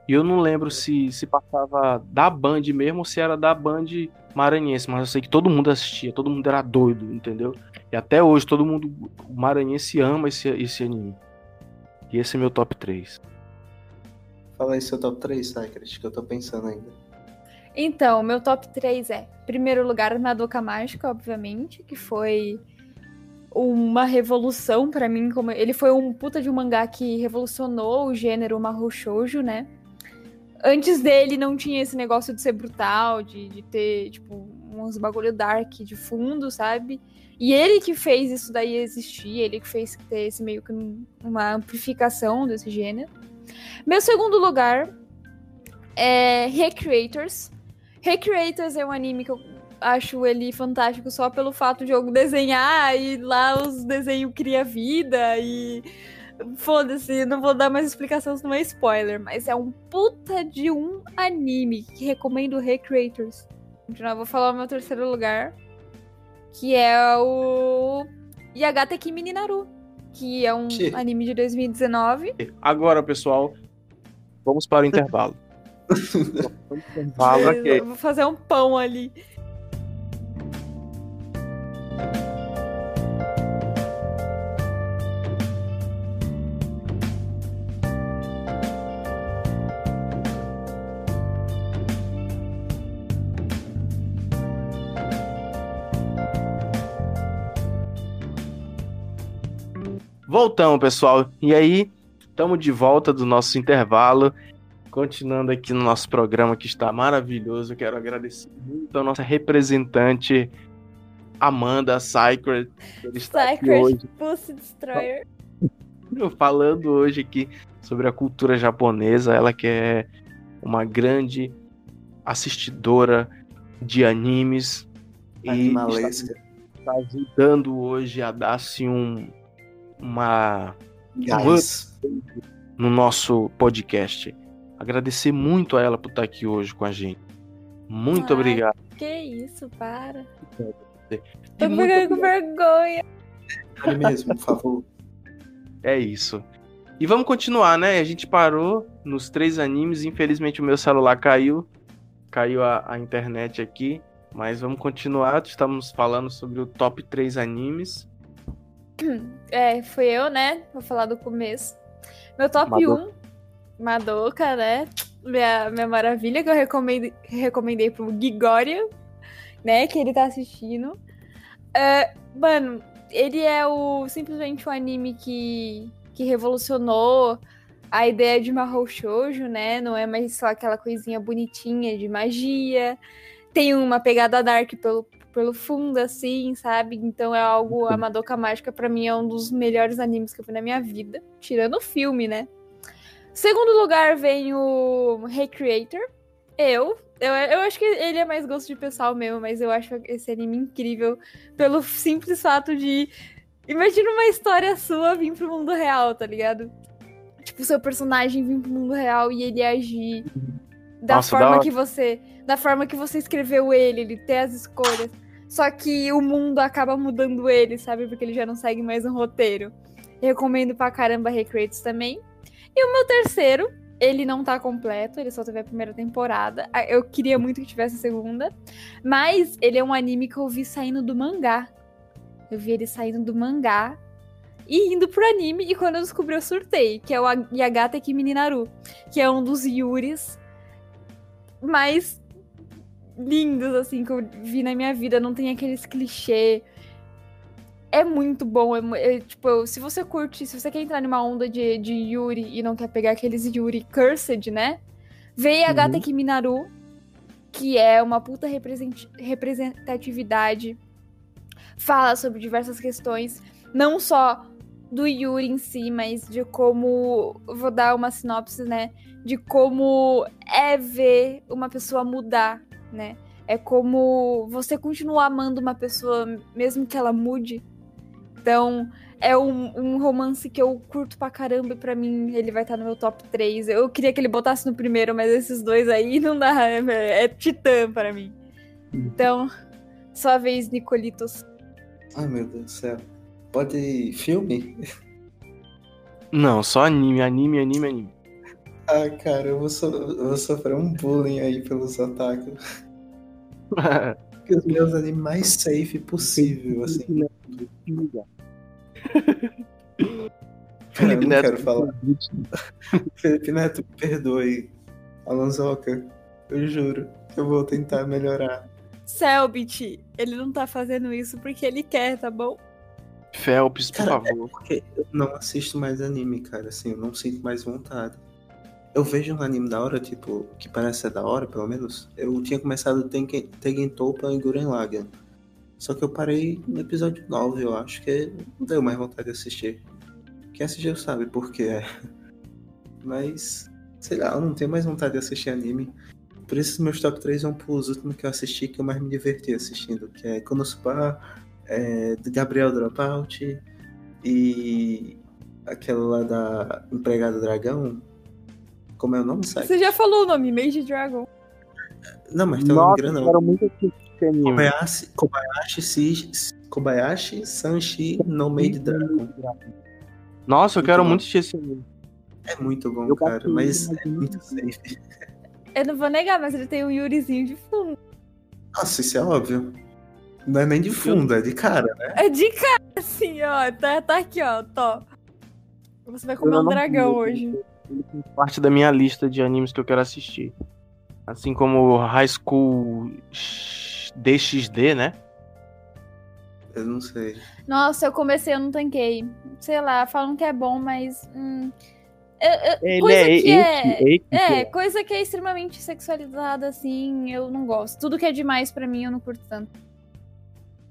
E eu não lembro se, se passava da Band mesmo ou se era da Band maranhense, mas eu sei que todo mundo assistia, todo mundo era doido, entendeu? E até hoje todo mundo, maranhense ama esse, esse anime. E esse é meu top 3. Fala aí seu top 3, Sacred, que eu tô pensando ainda. Então, meu top 3 é, primeiro lugar, Madoka Mágica, obviamente, que foi uma revolução para mim, como ele foi um puta de um mangá que revolucionou o gênero Mahou Shoujo, né? Antes dele não tinha esse negócio de ser brutal, de, de ter, tipo, uns bagulho dark de fundo, sabe? E ele que fez isso daí existir, ele que fez ter esse meio que uma amplificação desse gênero. Meu segundo lugar é Recreators. Recreators é um anime que eu acho ele fantástico só pelo fato de eu desenhar e lá os desenhos cria vida e foda-se, não vou dar mais explicação se não é spoiler, mas é um puta de um anime que recomendo Recreators. Continuar, vou falar o meu terceiro lugar, que é o Yagata Kimi Naru que é um anime de 2019. Agora, pessoal, vamos para o intervalo. ok. Vou fazer um pão ali. Voltamos, pessoal. E aí, estamos de volta do nosso intervalo. Continuando aqui no nosso programa que está maravilhoso. Eu quero agradecer muito a nossa representante Amanda Sacred. Sacred Pussy Destroyer. Falando hoje aqui sobre a cultura japonesa. Ela que é uma grande assistidora de animes. Animalesca. E está, ajudando hoje a dar-se um, uma. No nosso podcast. Agradecer muito a ela por estar aqui hoje com a gente. Muito Ai, obrigado. Que isso, para. Tô ficando com vergonha. Fale mesmo, por favor. É isso. E vamos continuar, né? A gente parou nos três animes. Infelizmente o meu celular caiu. Caiu a, a internet aqui. Mas vamos continuar. Estamos falando sobre o top 3 animes. É, fui eu, né? Vou falar do começo. Meu top Madoka. 1, Madoka, né? Minha, minha maravilha, que eu recomendei, recomendei pro Gigoria, né? Que ele tá assistindo. Uh, mano, ele é o simplesmente um anime que, que revolucionou a ideia de Mahou Shoujo, né? Não é mais só aquela coisinha bonitinha de magia. Tem uma pegada dark pelo, pelo fundo, assim, sabe? Então é algo. A Madoka Mágica, para mim, é um dos melhores animes que eu vi na minha vida. Tirando o filme, né? Segundo lugar vem o Recreator. Eu, eu, eu acho que ele é mais gosto de pessoal mesmo, mas eu acho esse anime incrível pelo simples fato de. Imagina uma história sua vir pro mundo real, tá ligado? Tipo, seu personagem vir pro mundo real e ele agir da Nossa, forma que você. Da forma que você escreveu ele, ele ter as escolhas. Só que o mundo acaba mudando ele, sabe? Porque ele já não segue mais um roteiro. recomendo pra caramba Recreates também. E o meu terceiro ele não tá completo, ele só teve a primeira temporada. Ah, eu queria muito que tivesse a segunda. Mas ele é um anime que eu vi saindo do mangá. Eu vi ele saindo do mangá e indo pro anime. E quando eu descobri, eu surtei. Que é o Yagata Kimi Naru. Que é um dos Yuris mais lindos, assim, que eu vi na minha vida. Não tem aqueles clichês é muito bom. É, é, tipo, se você curte, se você quer entrar numa onda de, de Yuri e não quer pegar aqueles Yuri Cursed, né? Veio a uhum. Gata Kiminaru, que é uma puta representatividade. Fala sobre diversas questões, não só do Yuri em si, mas de como. Vou dar uma sinopse, né? De como é ver uma pessoa mudar, né? É como você continuar amando uma pessoa, mesmo que ela mude, então, é um, um, romance que eu curto pra caramba e pra mim ele vai estar tá no meu top 3. Eu queria que ele botasse no primeiro, mas esses dois aí não dá. É, é titã para mim. Então, sua vez, Nicolitos. Ai, meu Deus do céu. Pode filme? Não, só anime, anime, anime, anime. Ah, cara, eu vou, so eu vou sofrer um bullying aí pelos otakus. os meus animes mais safe possível, assim. Felipe Neto. quero falar. Felipe Neto, perdoe. Alonsoca, eu juro que eu vou tentar melhorar. Selbit, ele não tá fazendo isso porque ele quer, tá bom? Phelps, por cara, favor. É porque eu não assisto mais anime, cara, assim, eu não sinto mais vontade. Eu vejo um anime da hora, tipo, que parece ser da hora, pelo menos. Eu tinha começado Tengen Toppa e Guren Lagann. Só que eu parei no episódio 9, eu acho que não deu mais vontade de assistir. Quem assistiu sabe por quê. Mas, sei lá, eu não tenho mais vontade de assistir anime. Por isso meus top 3 vão pros últimos que eu assisti que eu mais me diverti assistindo, que é Konosuba, é, Gabriel Dropout e aquela lá da Empregada Dragão. Como é o nome, sabe? Você já falou o nome, Mage Dragon. Não, mas tem um grande nome. muito Kobayashi, Kobayashi, Kobayashi Sanshi no Made Dragon. Nossa, eu muito quero bom. muito assistir esse anime. É muito bom, eu cara, mas é muito safe. Eu não vou negar, mas ele tem um Yurizinho de fundo. Nossa, isso é óbvio. Não é nem de fundo, é de cara, né? É de cara, assim, ó. Tá, tá aqui, ó. Tô. Você vai comer um dragão hoje. Ele parte da minha lista de animes que eu quero assistir. Assim como High School DXD, né? Eu não sei. Nossa, eu comecei, eu não tanquei. Sei lá, falam que é bom, mas. Hum, eu, eu, coisa é, que é, é, coisa que é extremamente sexualizada, assim, eu não gosto. Tudo que é demais para mim, eu não curto tanto.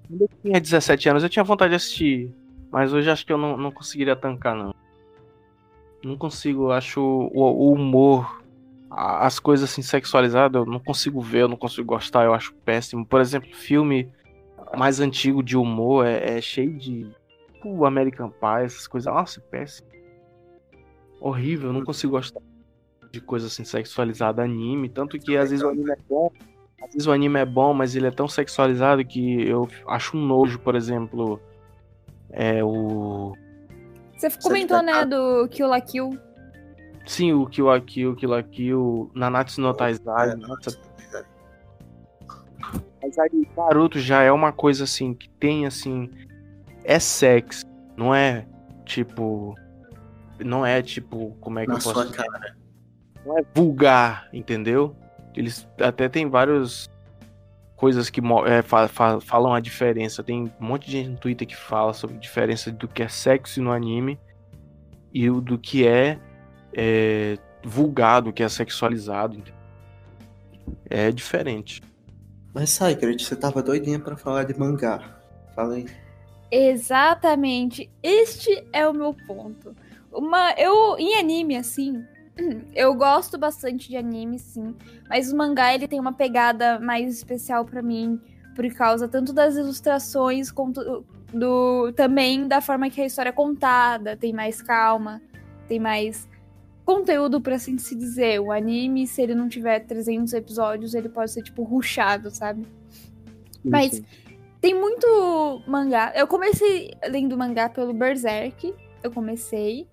Quando eu tinha 17 anos, eu tinha vontade de assistir. Mas hoje acho que eu não, não conseguiria tancar, não. Não consigo, acho o, o humor as coisas assim sexualizadas eu não consigo ver, eu não consigo gostar, eu acho péssimo. Por exemplo, filme mais antigo de humor é, é cheio de tipo American Pie, essas coisas. Nossa, é péssimo. Horrível, eu não consigo gostar de coisa assim sexualizada, anime, tanto que às vezes o anime é bom, às vezes o anime é bom, mas ele é tão sexualizado que eu acho um nojo, por exemplo, é o Você comentou, né, do Kill la Kill. Sim, o Kill la Kill, Kill la Kill, Nanatsu no Taizai, é, nossa. Mas aí Naruto já é uma coisa assim que tem assim é sexo, não é tipo não é tipo, como é que Na eu posso sua cara. não é vulgar, entendeu? Eles até tem várias coisas que é, fa fa falam a diferença. Tem um monte de gente no Twitter que fala sobre a diferença do que é sexo no anime e o do que é, é vulgar, do que é sexualizado. É diferente. Mas Cycred, você tava doidinha pra falar de mangá. Fala aí. Exatamente. Este é o meu ponto. Uma, eu, em anime, assim, eu gosto bastante de anime, sim. Mas o mangá, ele tem uma pegada mais especial para mim, por causa tanto das ilustrações, quanto do, também da forma que a história é contada. Tem mais calma, tem mais conteúdo, para assim se dizer. O anime, se ele não tiver 300 episódios, ele pode ser, tipo, ruchado, sabe? Mas tem muito mangá. Eu comecei lendo mangá pelo Berserk. Eu comecei.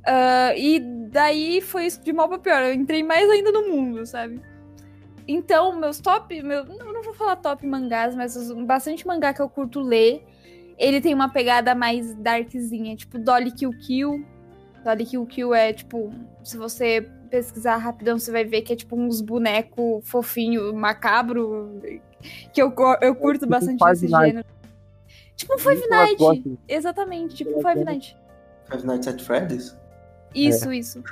Uh, e daí foi de mal pra pior. Eu entrei mais ainda no mundo, sabe? Então, meus top. Meu, não, não vou falar top mangás, mas bastante mangá que eu curto ler. Ele tem uma pegada mais darkzinha, tipo Dolly Kill Kill. Dolly Kill Kill é tipo. Se você pesquisar rapidão, você vai ver que é tipo uns bonecos fofinho, macabro. Que eu, eu curto tipo bastante esse gênero. Tipo um Five Night. Exatamente, tipo um Five Night. Five Nights at Freddy's? Isso, é. isso.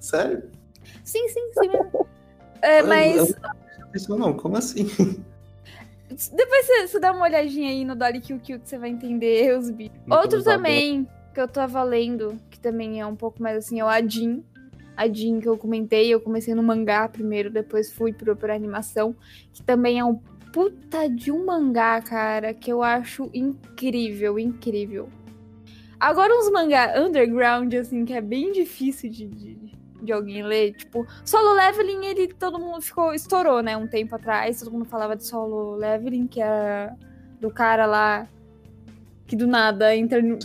Sério? Sim, sim, sim mesmo. É, mas. Isso não, como assim? Depois você, você, dá uma olhadinha aí no Dolly Kill Kill que você vai entender os bichos. Outro também que eu tava lendo, que também é um pouco mais assim, é o Adin. Adin que eu comentei, eu comecei no mangá primeiro, depois fui pro, pra animação, que também é um puta de um mangá, cara, que eu acho incrível, incrível. Agora uns mangá underground, assim, que é bem difícil de, de, de, alguém ler. Tipo, Solo Leveling, ele todo mundo ficou. estourou, né? Um tempo atrás. Todo mundo falava de Solo Leveling, que era do cara lá que do nada entra no.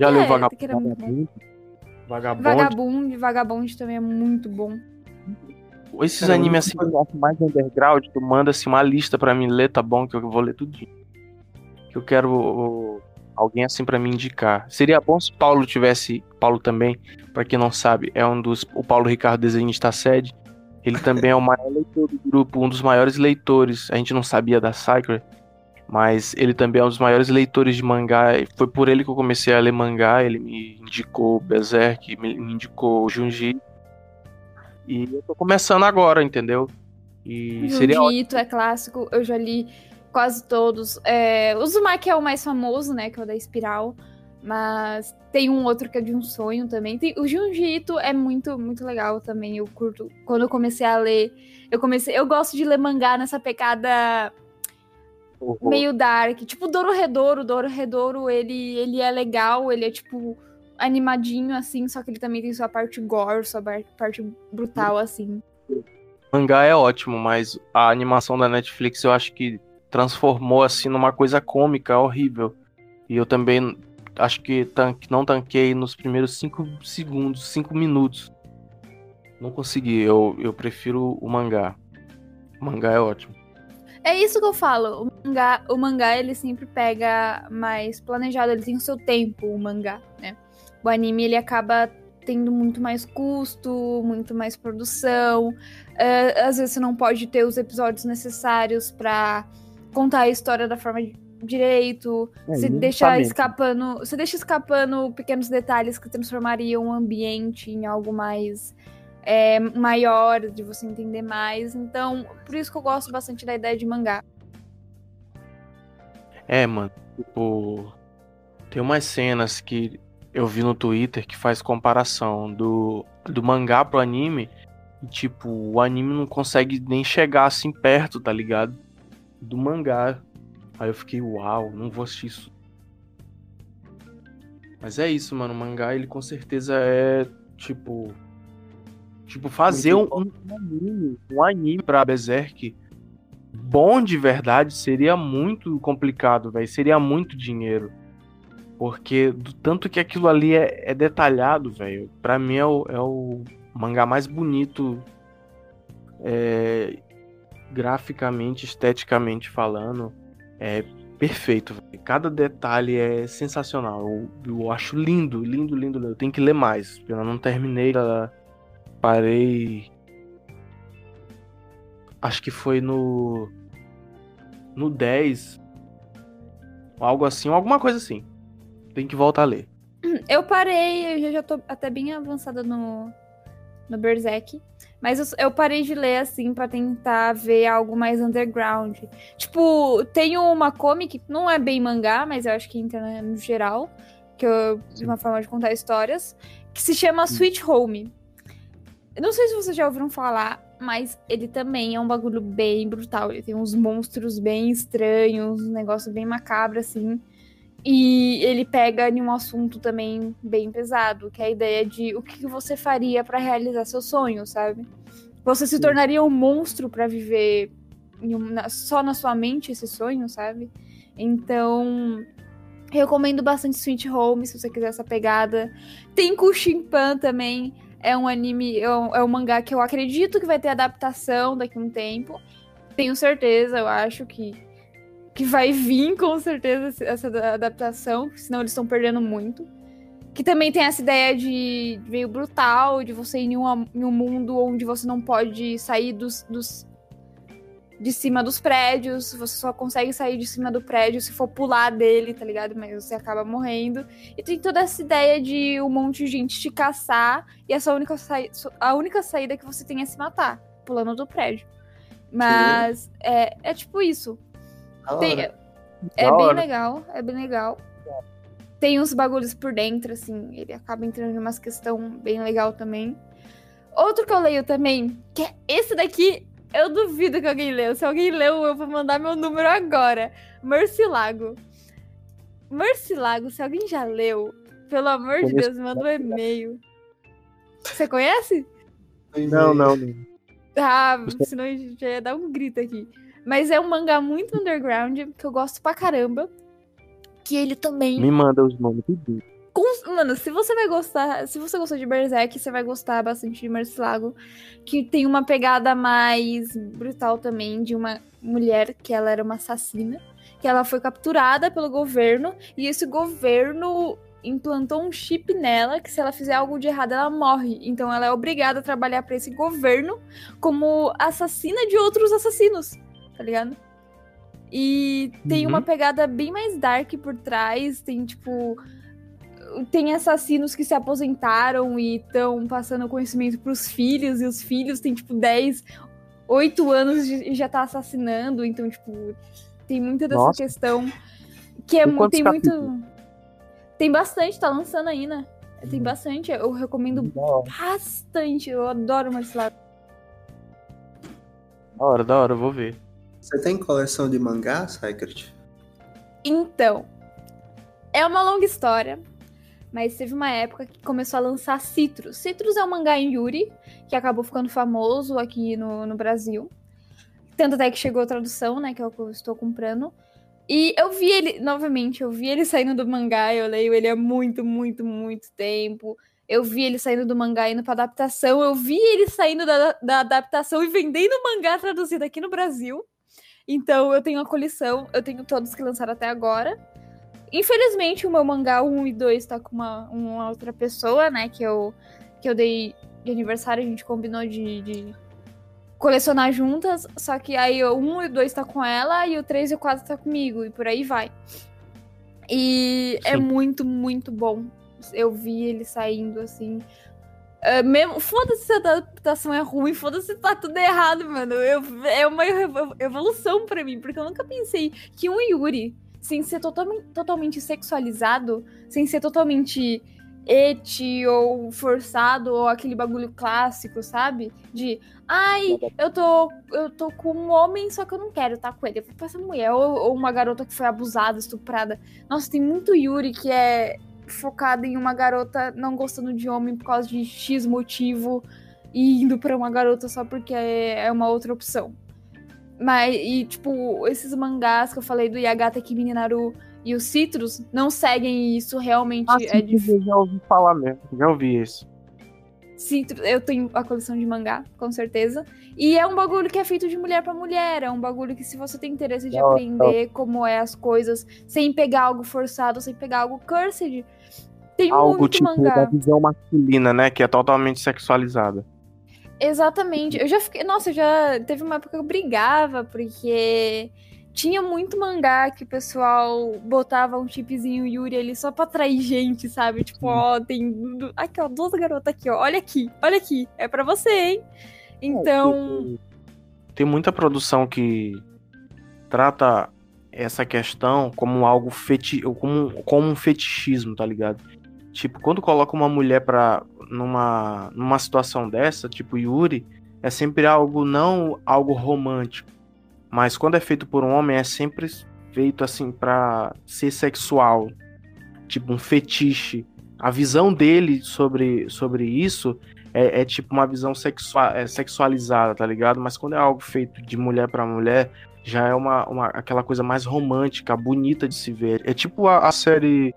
Já é, leu Vagabundo? Vagabond. Vagabond, Vagabond também é muito bom. Esses é, animes assim, mais underground, tu manda assim uma lista pra mim ler, tá bom? Que eu vou ler tudo. Que eu quero alguém assim para me indicar. Seria bom se Paulo tivesse, Paulo também, para quem não sabe, é um dos o Paulo Ricardo desenhista sede. Ele também é o maior leitor do grupo, um dos maiores leitores. A gente não sabia da Cycle, mas ele também é um dos maiores leitores de mangá. Foi por ele que eu comecei a ler mangá. Ele me indicou Berserk, me indicou Junji. E eu tô começando agora, entendeu? E Junji seria Ito é clássico, eu já li quase todos. É, o Zumaki é o mais famoso, né? Que é o da Espiral. Mas tem um outro que é de um sonho também. Tem, o Junji Ito é muito, muito legal também. Eu curto. Quando eu comecei a ler, eu comecei. Eu gosto de ler mangá nessa pegada uhum. meio dark. Tipo Doro Redouro. Doro Redouro, ele, ele é legal, ele é tipo animadinho, assim, só que ele também tem sua parte gore, sua parte brutal, assim. Mangá é ótimo, mas a animação da Netflix eu acho que transformou assim numa coisa cômica horrível. E eu também acho que não tanquei nos primeiros 5 segundos, 5 minutos. Não consegui, eu, eu prefiro o mangá. O mangá é ótimo. É isso que eu falo. O mangá, o mangá ele sempre pega mais planejado, ele tem o seu tempo, o mangá, né? O anime ele acaba tendo muito mais custo, muito mais produção. Uh, às vezes você não pode ter os episódios necessários para contar a história da forma direito, é, você deixa escapando, você deixa escapando pequenos detalhes que transformariam o ambiente em algo mais é, maior, de você entender mais. Então, por isso que eu gosto bastante da ideia de mangá. É, mano, tipo, tem umas cenas que eu vi no Twitter que faz comparação do do mangá pro anime. E, tipo, o anime não consegue nem chegar assim perto, tá ligado? Do mangá. Aí eu fiquei, uau, não vou assistir isso. Mas é isso, mano. O mangá, ele com certeza é, tipo. Tipo, fazer um, um, anime, um anime pra Berserk bom de verdade seria muito complicado, velho. Seria muito dinheiro. Porque do tanto que aquilo ali é, é detalhado, velho. Pra mim é o, é o mangá mais bonito. É, graficamente, esteticamente falando. É perfeito. Véio. Cada detalhe é sensacional. Eu, eu, acho lindo, lindo, lindo, lindo. Eu tenho que ler mais. Eu não terminei. Parei. Acho que foi no. No 10. Algo assim, alguma coisa assim. Tem que voltar a ler. Eu parei, eu já tô até bem avançada no, no Berserk. Mas eu, eu parei de ler, assim, para tentar ver algo mais underground. Tipo, tem uma comic, não é bem mangá, mas eu acho que entra no geral, que de uma forma de contar histórias, que se chama Sweet Home. Não sei se vocês já ouviram falar, mas ele também é um bagulho bem brutal. Ele tem uns monstros bem estranhos, um negócio bem macabro, assim. E ele pega em um assunto também bem pesado, que é a ideia de o que você faria para realizar seu sonho, sabe? Você se tornaria um monstro para viver um, só na sua mente esse sonho, sabe? Então, recomendo bastante Sweet Home se você quiser essa pegada. Tem Kushinpan também, é um anime, é um, é um mangá que eu acredito que vai ter adaptação daqui a um tempo. Tenho certeza, eu acho que que vai vir com certeza essa adaptação, senão eles estão perdendo muito. Que também tem essa ideia de meio brutal, de você ir em um, em um mundo onde você não pode sair dos, dos, de cima dos prédios, você só consegue sair de cima do prédio se for pular dele, tá ligado? Mas você acaba morrendo. E tem toda essa ideia de um monte de gente te caçar e essa única a única saída que você tem é se matar, pulando do prédio. Mas é, é tipo isso. Tem, é bem legal, é bem legal. Tem uns bagulhos por dentro, assim, ele acaba entrando em umas questão bem legal também. Outro que eu leio também, que é esse daqui, eu duvido que alguém leu. Se alguém leu, eu vou mandar meu número agora. Mercy Lago. Mercy Lago, se alguém já leu, pelo amor de Deus, manda um e-mail. Você conhece? Não, não, não. Ah, senão a gente ia dar um grito aqui. Mas é um mangá muito underground, que eu gosto pra caramba. Que ele também. Me manda os nomes Mano, se você vai gostar. Se você gostou de Berserk, você vai gostar bastante de Marcilago. Que tem uma pegada mais brutal também de uma mulher que ela era uma assassina. Que ela foi capturada pelo governo. E esse governo implantou um chip nela que se ela fizer algo de errado ela morre. Então ela é obrigada a trabalhar para esse governo como assassina de outros assassinos tá ligado? E tem uhum. uma pegada bem mais dark por trás, tem tipo. Tem assassinos que se aposentaram e estão passando conhecimento pros filhos, e os filhos têm, tipo, 10, 8 anos e já tá assassinando, então, tipo, tem muita dessa Nossa. questão. Que é muito. Tem capítulos? muito. Tem bastante, tá lançando ainda. Tem uhum. bastante, eu recomendo bastante. Eu adoro Marcelo. Da hora, da hora, eu vou ver. Você tem coleção de mangás, Secret? Então, é uma longa história, mas teve uma época que começou a lançar Citrus. Citrus é um mangá em Yuri, que acabou ficando famoso aqui no, no Brasil. Tanto até que chegou a tradução, né, que é o que eu estou comprando. E eu vi ele, novamente, eu vi ele saindo do mangá, eu leio ele há muito, muito, muito tempo. Eu vi ele saindo do mangá indo pra adaptação. Eu vi ele saindo da, da adaptação e vendendo mangá traduzido aqui no Brasil. Então eu tenho a coleção, eu tenho todos que lançaram até agora. Infelizmente, o meu mangá 1 e 2 tá com uma, uma outra pessoa, né? Que eu, que eu dei de aniversário, a gente combinou de, de colecionar juntas. Só que aí o 1 e o 2 tá com ela e o 3 e o 4 tá comigo, e por aí vai. E é Sim. é muito, muito bom. Eu vi ele saindo assim. Mesmo, foda-se se a adaptação é ruim, foda-se se tá tudo errado, mano. Eu, é uma evolução para mim, porque eu nunca pensei que um Yuri, sem ser totalmente, totalmente sexualizado, sem ser totalmente eti ou forçado ou aquele bagulho clássico, sabe? De, ai, eu tô, eu tô com um homem, só que eu não quero estar tá com ele. Eu vou pra essa mulher. Ou, ou, uma garota que foi abusada, estuprada. Nossa, tem muito Yuri que é focado em uma garota não gostando de homem por causa de X motivo e indo para uma garota só porque é, é uma outra opção. Mas, e, tipo, esses mangás que eu falei do Yagata Kimi Naru e os Citrus não seguem isso realmente. Ah, é difícil. já ouvi falar mesmo, já ouvi isso. Citrus, eu tenho a coleção de mangá, com certeza. E é um bagulho que é feito de mulher para mulher. É um bagulho que, se você tem interesse de não, aprender não. como é as coisas, sem pegar algo forçado, sem pegar algo cursed, tem algo muito tipo mangá. da visão masculina, né? Que é totalmente sexualizada. Exatamente. Eu já fiquei. Nossa, já teve uma época que eu brigava, porque tinha muito mangá que o pessoal botava um chipzinho Yuri ali só pra atrair gente, sabe? Tipo, ó, tem. Aqui, ó, duas garotas aqui, ó. Olha aqui, olha aqui. É pra você, hein? Então. Tem muita produção que trata essa questão como algo feti como, como um fetichismo, tá ligado? Tipo, quando coloca uma mulher pra, numa, numa situação dessa, tipo Yuri, é sempre algo não algo romântico mas quando é feito por um homem, é sempre feito assim para ser sexual, tipo um fetiche. A visão dele sobre, sobre isso é, é tipo uma visão sexual, é sexualizada, tá ligado? Mas quando é algo feito de mulher para mulher, já é uma, uma, aquela coisa mais romântica, bonita de se ver. É tipo a, a série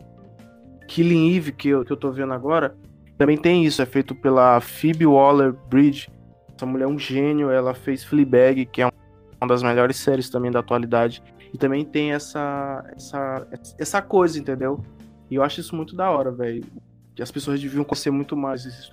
Killing Eve que eu, que eu tô vendo agora. Também tem isso, é feito pela Phoebe Waller-Bridge. Essa mulher é um gênio, ela fez Fleabag, que é um uma das melhores séries também da atualidade. E também tem essa, essa, essa coisa, entendeu? E eu acho isso muito da hora, velho. Que as pessoas deviam conhecer muito mais esses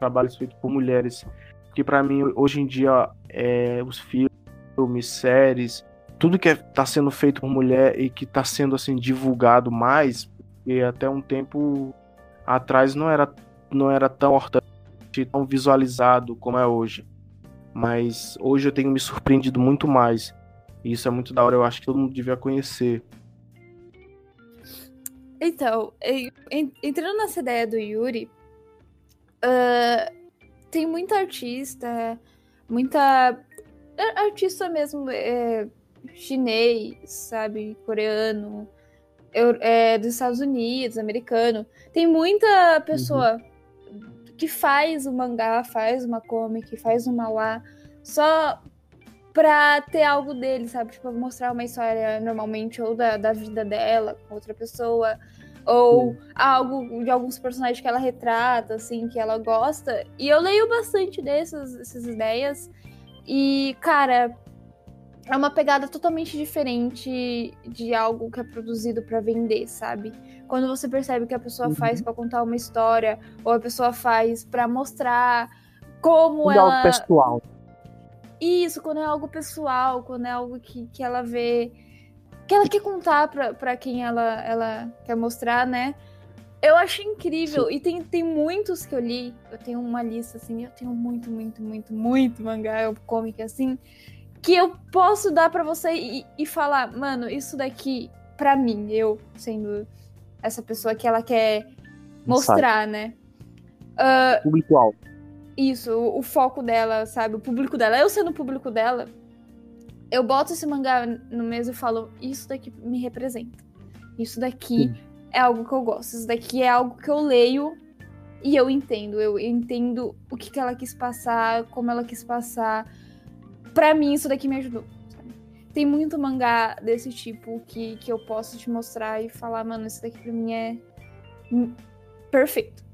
trabalhos feitos por mulheres. Porque para mim, hoje em dia, é, os filmes, séries, tudo que é, tá sendo feito por mulher e que tá sendo assim divulgado mais, e até um tempo atrás não era, não era tão tão visualizado como é hoje. Mas hoje eu tenho me surpreendido muito mais. E isso é muito da hora, eu acho que todo mundo devia conhecer. Então, entrando nessa ideia do Yuri, uh, tem muita artista, muita artista mesmo é, chinês, sabe, coreano, é, dos Estados Unidos, americano. Tem muita pessoa uhum que faz o mangá, faz uma comic, faz uma lá, só pra ter algo dele, sabe? Tipo, mostrar uma história normalmente, ou da, da vida dela com outra pessoa, ou Sim. algo de alguns personagens que ela retrata, assim, que ela gosta. E eu leio bastante dessas, dessas ideias. E, cara, é uma pegada totalmente diferente de algo que é produzido para vender, sabe? Quando você percebe que a pessoa uhum. faz para contar uma história, ou a pessoa faz para mostrar como ela. É algo pessoal. Isso, quando é algo pessoal, quando é algo que, que ela vê. que ela quer contar para quem ela, ela quer mostrar, né? Eu acho incrível. Sim. E tem, tem muitos que eu li. Eu tenho uma lista, assim, eu tenho muito, muito, muito, muito mangá, comic, assim que eu posso dar para você e, e, falar, mano, isso daqui, para mim, eu sendo essa pessoa que ela quer mostrar, né? Uh, público Isso, o, o, foco dela, sabe? O público dela. Eu sendo o público dela, eu boto esse mangá no mês e falo, isso daqui me representa. Isso daqui Sim. é algo que eu gosto. Isso daqui é algo que eu leio e eu entendo. Eu entendo o que, que ela quis passar, como ela quis passar Pra mim, isso daqui me ajudou. Tem muito mangá desse tipo que, que eu posso te mostrar e falar, mano, isso daqui pra mim é perfeito.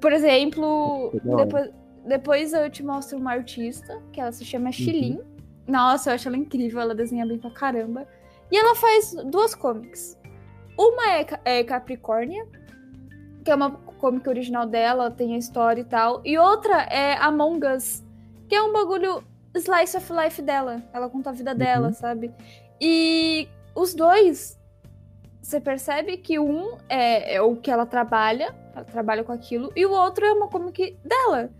Por exemplo, depois, depois eu te mostro uma artista, que ela se chama Shilin. Uhum. Nossa, eu acho ela incrível, ela desenha bem pra caramba. E ela faz duas comics. Uma é, é Capricórnia, que é uma comic original dela, tem a história e tal. E outra é Among Us, que é um bagulho slice of life dela. Ela conta a vida uhum. dela, sabe? E os dois, você percebe que um é, é, o que ela trabalha, ela trabalha com aquilo, e o outro é uma comic dela.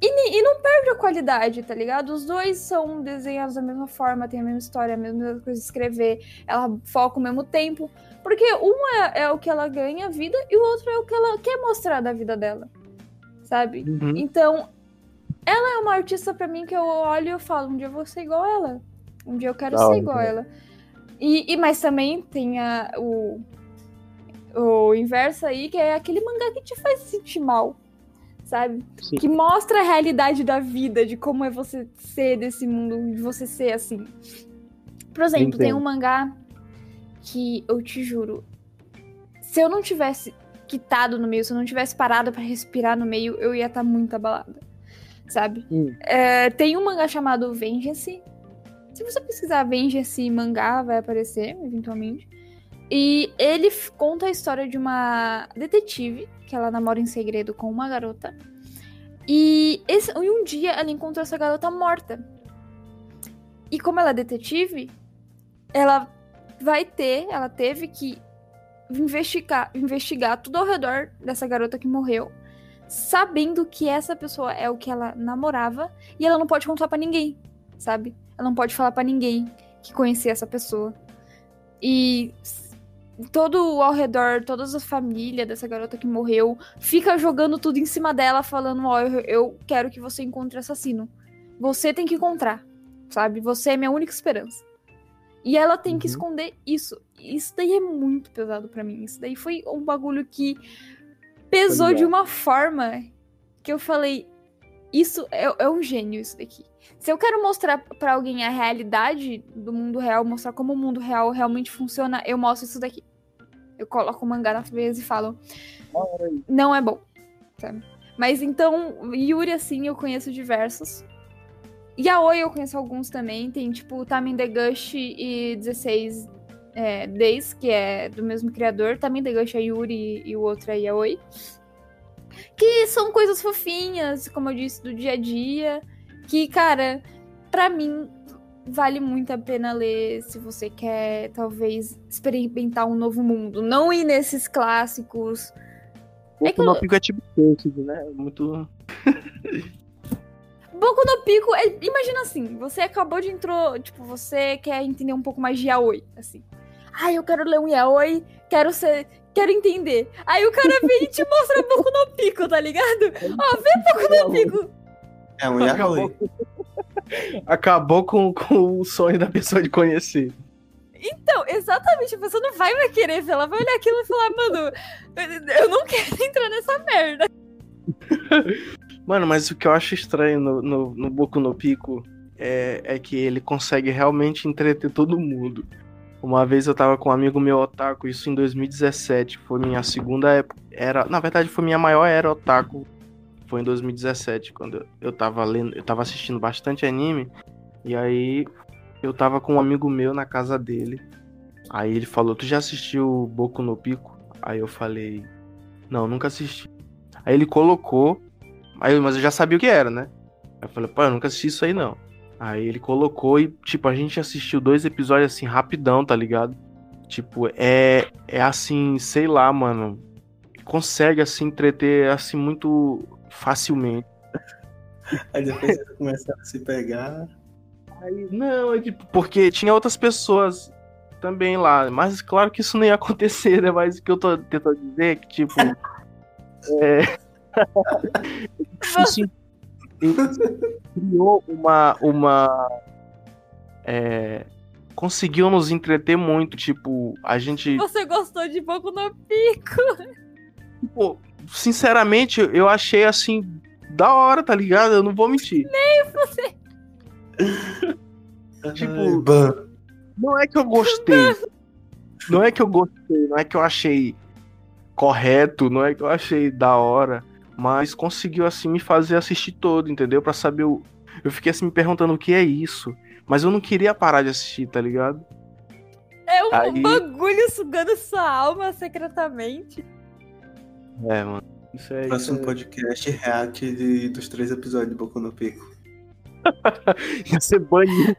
E, e, não perde a qualidade, tá ligado? Os dois são desenhados da mesma forma, tem a mesma história, a mesma coisa de escrever, ela foca o mesmo tempo. Porque uma é, é, o que ela ganha vida e o outro é o que ela quer mostrar da vida dela. Sabe? Uhum. Então, ela é uma artista para mim que eu olho e eu falo, um dia eu vou ser igual ela. Um dia eu quero ser igual ela. E, e, mas também tem a, o, o inverso aí, que é aquele mangá que te faz sentir mal sabe? Sim. Que mostra a realidade da vida, de como é você ser desse mundo, de você ser assim. Por exemplo, Entendo. tem um mangá que eu te juro, se eu não tivesse quitado no meio, se eu não tivesse parado para respirar no meio, eu ia estar tá muito abalada, sabe? Hum. É, tem um mangá chamado Vengeance. Se você pesquisar Vengeance mangá, vai aparecer, eventualmente. E ele conta a história de uma detetive que ela namora em segredo com uma garota. E, esse, e um dia ela encontrou essa garota morta. E como ela é detetive, ela vai ter, ela teve que investigar, investigar tudo ao redor dessa garota que morreu, sabendo que essa pessoa é o que ela namorava e ela não pode contar para ninguém, sabe? Ela não pode falar para ninguém que conhecia essa pessoa. E todo ao redor, todas as famílias dessa garota que morreu, fica jogando tudo em cima dela, falando: Ó, oh, eu, eu quero que você encontre assassino. Você tem que encontrar, sabe? Você é minha única esperança. E ela tem uhum. que esconder isso. Isso daí é muito pesado para mim. Isso daí foi um bagulho que pesou de uma forma que eu falei: Isso é, é um gênio, isso daqui. Se eu quero mostrar para alguém a realidade do mundo real, mostrar como o mundo real realmente funciona, eu mostro isso daqui. Eu coloco o mangá na mesa e falo. Não é bom. Sabe? Mas então, Yuri, assim, eu conheço diversos. Yaoi eu conheço alguns também. Tem tipo Tamin The Gush e 16 é, Days, que é do mesmo criador. The Gush é Yuri e o outro é Yaoi. Que são coisas fofinhas, como eu disse, do dia a dia que, cara, para mim vale muito a pena ler se você quer talvez experimentar um novo mundo, não ir nesses clássicos. Boku é que no Pico é tipo né? Muito Boku no Pico, é, imagina assim, você acabou de entrar, tipo, você quer entender um pouco mais de yaoi, assim. Ah, eu quero ler um yaoi, quero ser, quero entender. Aí o cara vem e te mostra Boku no Pico, tá ligado? Ó, vê Boku no Pico. É um yaoi. Acabou com, com o sonho da pessoa de conhecer. Então, exatamente, a pessoa não vai mais querer ver, ela vai olhar aquilo e falar, mano, eu não quero entrar nessa merda. Mano, mas o que eu acho estranho no, no, no Boku no Pico é, é que ele consegue realmente entreter todo mundo. Uma vez eu tava com um amigo meu otaku, isso em 2017, foi minha segunda época, era, na verdade foi minha maior era otaku foi em 2017, quando eu tava lendo, eu tava assistindo bastante anime, e aí eu tava com um amigo meu na casa dele. Aí ele falou: "Tu já assistiu Boku no Pico?" Aí eu falei: "Não, nunca assisti". Aí ele colocou, aí mas eu já sabia o que era, né? Aí eu falei: "Pô, eu nunca assisti isso aí não". Aí ele colocou e tipo a gente assistiu dois episódios assim rapidão, tá ligado? Tipo, é é assim, sei lá, mano. Consegue assim entreter assim muito facilmente. Aí depois eles começaram a se pegar. Aí, não, é tipo, porque tinha outras pessoas também lá. Mas claro que isso não ia acontecer, né? Mas o que eu tô tentando dizer é que, tipo. é... criou uma. uma é... Conseguiu nos entreter muito, tipo, a gente. Você gostou de pouco no pico? Tipo, sinceramente, eu achei assim, da hora, tá ligado? Eu não vou mentir. Nem você. tipo, não é que eu gostei. Não é que eu gostei, não é que eu achei correto, não é que eu achei da hora, mas conseguiu assim me fazer assistir todo, entendeu? Para saber o eu fiquei assim me perguntando o que é isso, mas eu não queria parar de assistir, tá ligado? É um Aí... bagulho sugando sua alma secretamente. É, mano. Isso é. Próximo um podcast react de, dos três episódios de Boku no Pico. Ia ser banido.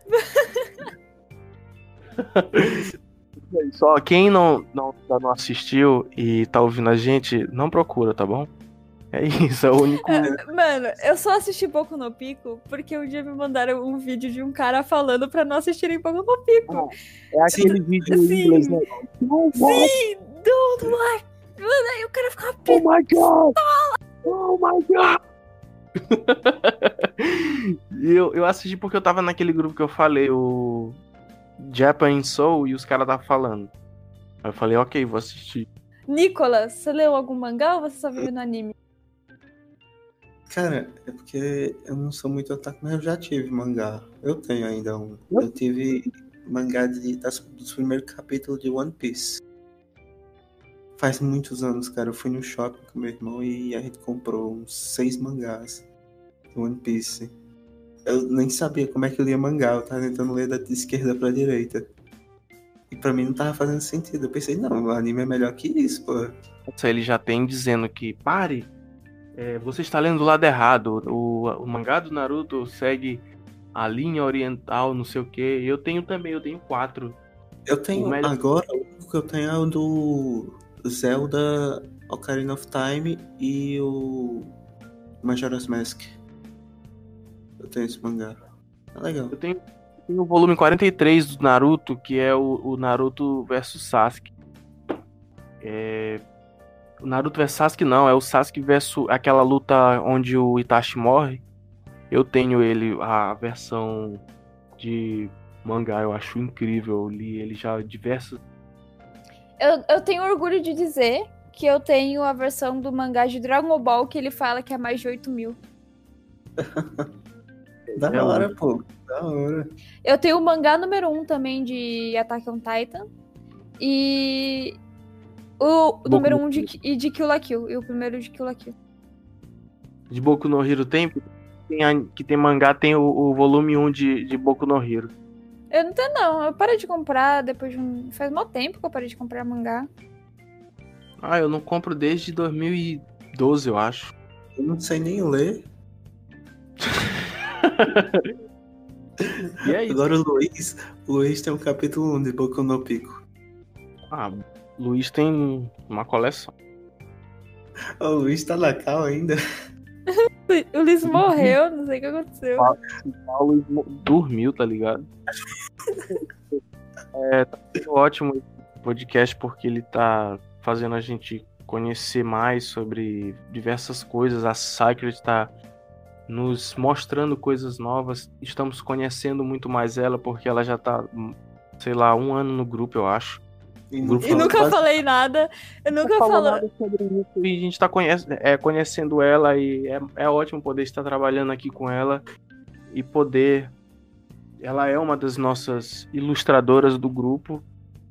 Só quem não, não, não assistiu e tá ouvindo a gente, não procura, tá bom? É isso, é o único. Mano, eu só assisti Boku no Pico porque um dia me mandaram um vídeo de um cara falando pra não assistirem Boku no Pico. Ah, é aquele Sim. vídeo Sim. em inglês, né? Sim, don't like. Mano, aí o cara ficava Oh my god! Oh my god! eu, eu assisti porque eu tava naquele grupo que eu falei, o Japan Soul, e os caras estavam falando. Aí eu falei, ok, vou assistir. Nicolas, você leu algum mangá ou você só viu no anime? Cara, é porque eu não sou muito otaku, mas eu já tive mangá. Eu tenho ainda um. Eu tive mangá de, das, dos primeiros capítulos de One Piece. Faz muitos anos, cara. Eu fui no shopping com meu irmão e a gente comprou uns seis mangás de One Piece. Eu nem sabia como é que eu lia mangá. Eu tava tentando ler da esquerda pra direita. E pra mim não tava fazendo sentido. Eu pensei, não, o anime é melhor que isso, pô. Ele já tem dizendo que pare, é, você está lendo do lado errado. O, o, mangá do Naruto segue a linha oriental, não sei o que. Eu tenho também, eu tenho quatro. Eu tenho melhor... agora, o que eu tenho é o do Zelda Ocarina of Time e o Majora's Mask. Eu tenho esse mangá. É legal. Eu tenho, tenho o volume 43 do Naruto, que é o, o Naruto versus Sasuke. É, o Naruto vs Sasuke não, é o Sasuke versus aquela luta onde o Itachi morre. Eu tenho ele, a versão de mangá, eu acho incrível. Eu li ele já diversas. Eu, eu tenho orgulho de dizer que eu tenho a versão do mangá de Dragon Ball que ele fala que é mais de 8 mil. da é hora, pô. Da hora. Eu tenho o mangá número 1 um também de Attack on Titan. E o Boku número 1 um de, de Kill la Kill. E o primeiro de Kill la Kill. De Boku no Hero tem? tem a, que tem mangá, tem o, o volume 1 um de, de Boku no Hero. Eu não tenho, não. Eu parei de comprar depois de um. Faz mal tempo que eu parei de comprar mangá. Ah, eu não compro desde 2012, eu acho. Eu não sei nem ler. e aí? Agora o Luiz, o Luiz tem um capítulo 1 de Boku no Pico. Ah, Luiz tem uma coleção. O Luiz tá na cal ainda. o Luiz morreu, não sei o que aconteceu. O Luiz dormiu, tá ligado? é, tá sendo ótimo esse podcast porque ele tá fazendo a gente conhecer mais sobre diversas coisas. A Sacred tá nos mostrando coisas novas. Estamos conhecendo muito mais ela porque ela já tá, sei lá, um ano no grupo, eu acho. E, nunca falei nada. Eu nunca falei. sobre isso e a gente está conhece, é, conhecendo ela e é, é ótimo poder estar trabalhando aqui com ela e poder. Ela é uma das nossas ilustradoras do grupo.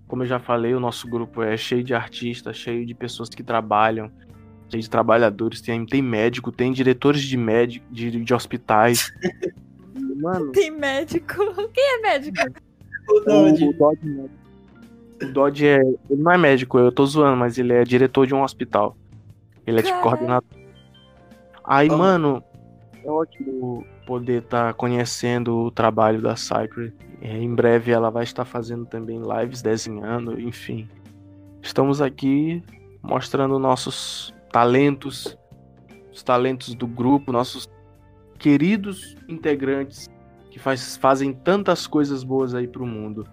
Como eu já falei, o nosso grupo é cheio de artistas, cheio de pessoas que trabalham, cheio de trabalhadores. Tem, tem médico, tem diretores de médico, de, de hospitais. Mano. Tem médico. Quem é médico? O Dodge. O, o Dodge médico. O Dodge é. Ele não é médico, eu tô zoando, mas ele é diretor de um hospital. Ele é tipo coordenador. Aí, oh. mano, é ótimo poder estar tá conhecendo o trabalho da Cypher. É, em breve ela vai estar fazendo também lives desenhando, enfim. Estamos aqui mostrando nossos talentos, os talentos do grupo, nossos queridos integrantes que faz, fazem tantas coisas boas aí pro mundo.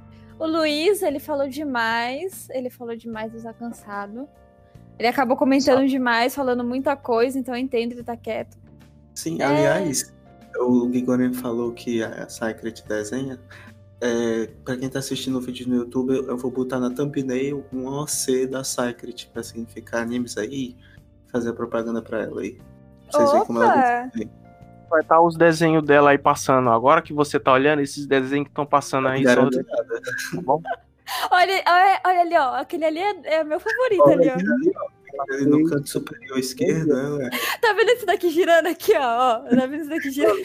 O Luiz, ele falou demais. Ele falou demais, está cansado. Ele acabou comentando Só. demais, falando muita coisa, então eu entendo ele tá quieto. Sim, é... aliás, o Gigorian falou que a Secret desenha. É, pra quem tá assistindo o vídeo no YouTube, eu vou botar na thumbnail um OC da Secret pra significar animes aí fazer a propaganda pra ela aí. Pra vocês verem como ela vai estar tá os desenhos dela aí passando. Agora que você tá olhando, esses desenhos que estão passando aí. Só... Tá bom? olha, olha, olha, ali, ó. Aquele ali é, é meu favorito olha, ali, ó. Ali, ó. Ali no canto superior esquerdo, né? Tá vendo esse daqui girando aqui, ó? Tá vendo esse daqui girando?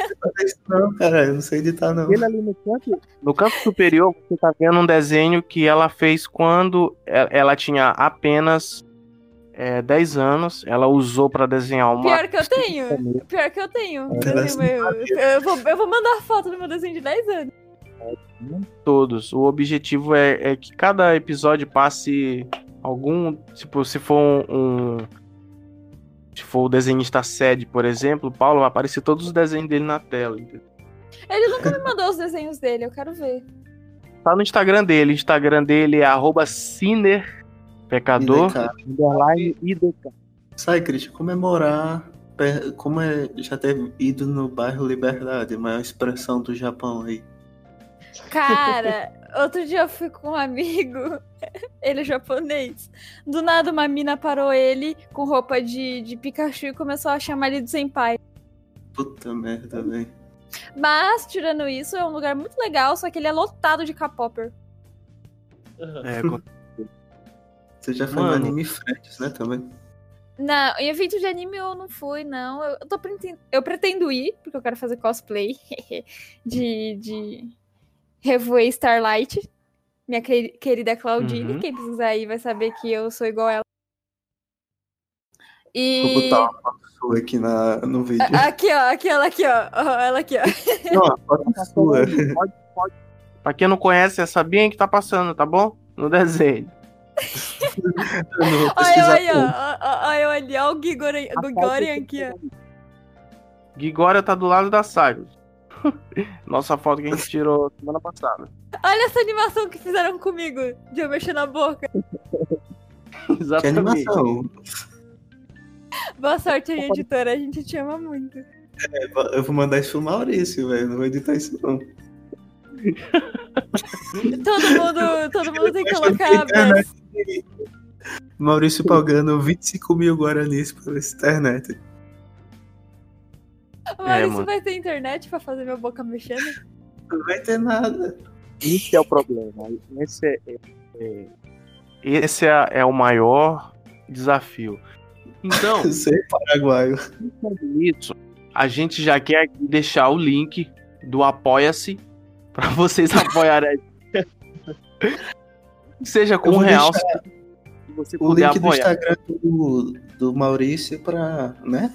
Não, cara, eu não sei editar, não. Ele ali no canto, no canto superior, você tá vendo um desenho que ela fez quando ela tinha apenas é, 10 anos, ela usou para desenhar uma. Pior que eu tenho. Pior que eu tenho. É, eu, vou, eu vou mandar foto do meu desenho de 10 anos. Todos. O objetivo é, é que cada episódio passe algum. Tipo, se for um. um for o desenhista sede, por exemplo, o Paulo vai aparecer todos os desenhos dele na tela. Entendeu? Ele nunca me mandou os desenhos dele, eu quero ver. Tá no Instagram dele. O Instagram dele é arroba Ciner Pecador underline IDK. Sai, Christian, comemorar como é já ter ido no bairro Liberdade, maior expressão do Japão aí. Cara, outro dia eu fui com um amigo, ele é japonês. Do nada uma mina parou ele com roupa de, de Pikachu e começou a chamar ele de senpai. Puta merda, velho. Mas, tirando isso, é um lugar muito legal, só que ele é lotado de K-Popper. É, Você já foi Mano. no Anime Friends, né, também? Não, em evento de anime eu não fui, não. Eu, tô pretendo, eu pretendo ir, porque eu quero fazer cosplay de, de Revoe Starlight. Minha querida Claudine. Uhum. Quem precisar ir vai saber que eu sou igual ela. E... Vou botar uma foto aqui na, no vídeo. Aqui, ó, aqui, ela aqui, ó. Ela aqui, ó. Não, a foto é sua. Pode, pode. Pra quem não conhece, é a Sabinha que tá passando, tá bom? No desenho. Olha, olha, olha, olha, olha o Gigorian aqui, ó. Gigória tá do lado da Cyrus. Nossa foto que a gente tirou semana passada. Olha essa animação que fizeram comigo, de eu mexer na boca. Exatamente. Que animação. Boa sorte aí, editora. A gente te ama muito. É, eu vou mandar isso pro Maurício, velho. Não vou editar isso, não. todo mundo, todo mundo tem que colocar a Maurício pagando 25 mil guaranis pela internet. Maurício é, vai ter internet pra fazer minha boca mexendo? Não vai ter nada. Esse é o problema. Esse é, é, é esse é, é, o maior desafio. Então, ser paraguaio. Isso, a gente já quer deixar o link do Apoia-se para vocês apoiarem. Seja com um real. Você o link apoiar. do Instagram do, do Maurício para, né?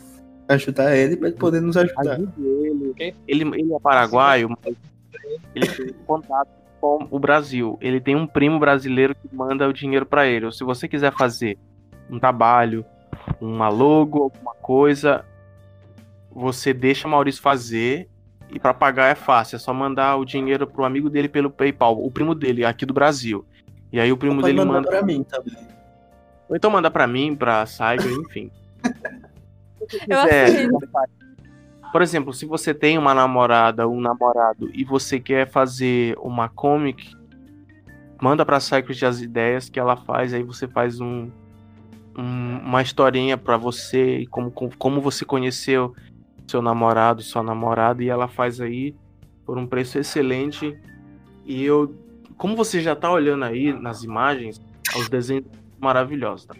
Ajudar ele para ele poder nos ajudar. Ele. ele. Ele é paraguaio, mas ele tem contato com o Brasil. Ele tem um primo brasileiro que manda o dinheiro para ele. Ou se você quiser fazer um trabalho, uma logo, alguma coisa, você deixa o Maurício fazer e para pagar é fácil, é só mandar o dinheiro pro amigo dele pelo PayPal, o primo dele aqui do Brasil. E aí o primo dele manda para mim também. Ou então manda para mim, pra Saiga, enfim. quiser, por exemplo, se você tem uma namorada, um namorado e você quer fazer uma comic, manda pra Cycles as ideias que ela faz, aí você faz um, um uma historinha para você e como, como você conheceu seu namorado, sua namorada, e ela faz aí por um preço excelente. E eu, como você já tá olhando aí nas imagens, os desenhos maravilhosos, tá?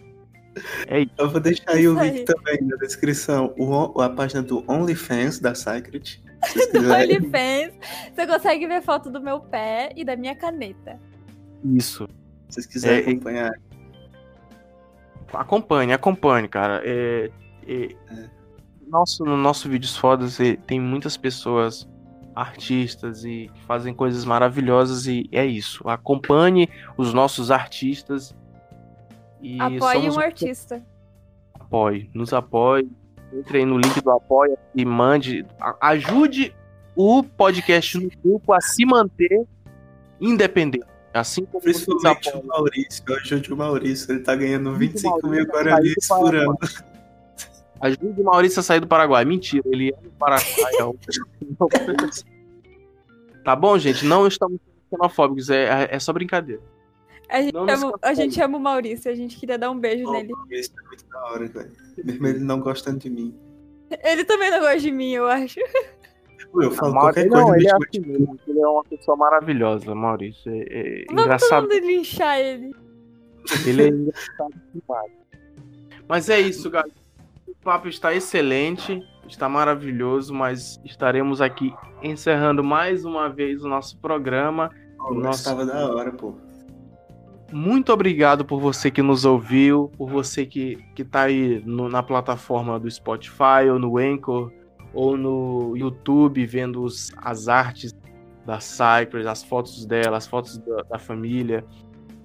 É isso. Eu vou deixar aí o link também na descrição. O, a página do OnlyFans da Secret. do OnlyFans. Você consegue ver foto do meu pé e da minha caneta. Isso. Se vocês quiserem é, acompanhar. Acompanhe, acompanhe, cara. É, é, é. Nosso, no nosso Vídeos Fodas tem muitas pessoas, artistas, e que fazem coisas maravilhosas e é isso. Acompanhe os nossos artistas e apoie um artista. Apoie, nos apoie. Entre aí no link do apoia e mande. Ajude o podcast no grupo a se manter independente. Assim como Principalmente o Maurício. Ajude o Maurício. Ele tá ganhando 25 mil guaranis por ano. Ajude o Maurício a sair do Paraguai. Mentira, ele é do Paraguai. tá bom, gente? Não estamos xenofóbicos. É, é só brincadeira. A gente, ama, a gente ama o Maurício, a gente queria dar um beijo oh, nele. O Maurício é muito da hora, velho. Mesmo ele não gostando de mim. Ele também não gosta de mim, eu acho. Eu falo qualquer não, coisa. Ele é, assim, ele é uma pessoa maravilhosa, Maurício. É, é Vamos engraçado. Vamos linchar ele. Ele é engraçado demais. Mas é isso, galera. O papo está excelente, está maravilhoso, mas estaremos aqui encerrando mais uma vez o nosso programa. Oh, nosso... Estava da hora, pô muito obrigado por você que nos ouviu, por você que, que tá aí no, na plataforma do Spotify, ou no Anchor, ou no YouTube, vendo os, as artes da Cypress, as fotos dela, as fotos da, da família,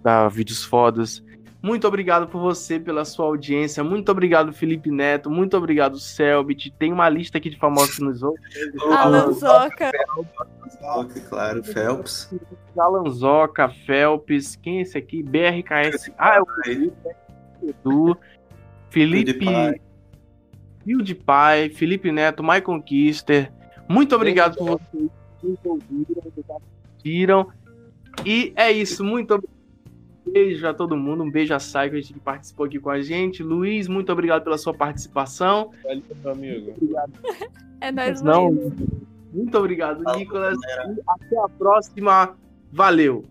da Vídeos Fodas. Muito obrigado por você, pela sua audiência. Muito obrigado, Felipe Neto. Muito obrigado, Selbit. Tem uma lista aqui de famosos que nos ouvem. Alanzoca. Claro, Phelps. Alanzoca, Phelps. Quem é esse aqui? BRKS. Ah, é o Felipe. Edu. Felipe. PewDiePie, Felipe Neto, Michael Kister. Muito obrigado por vocês que nos ouviram, assistiram. E é isso. Muito obrigado beijo a todo mundo, um beijo a Cyclist que participou aqui com a gente. Luiz, muito obrigado pela sua participação. Valeu, meu amigo. É nóis, Não, Luiz. Muito obrigado, Falou, Nicolas. Até a próxima. Valeu.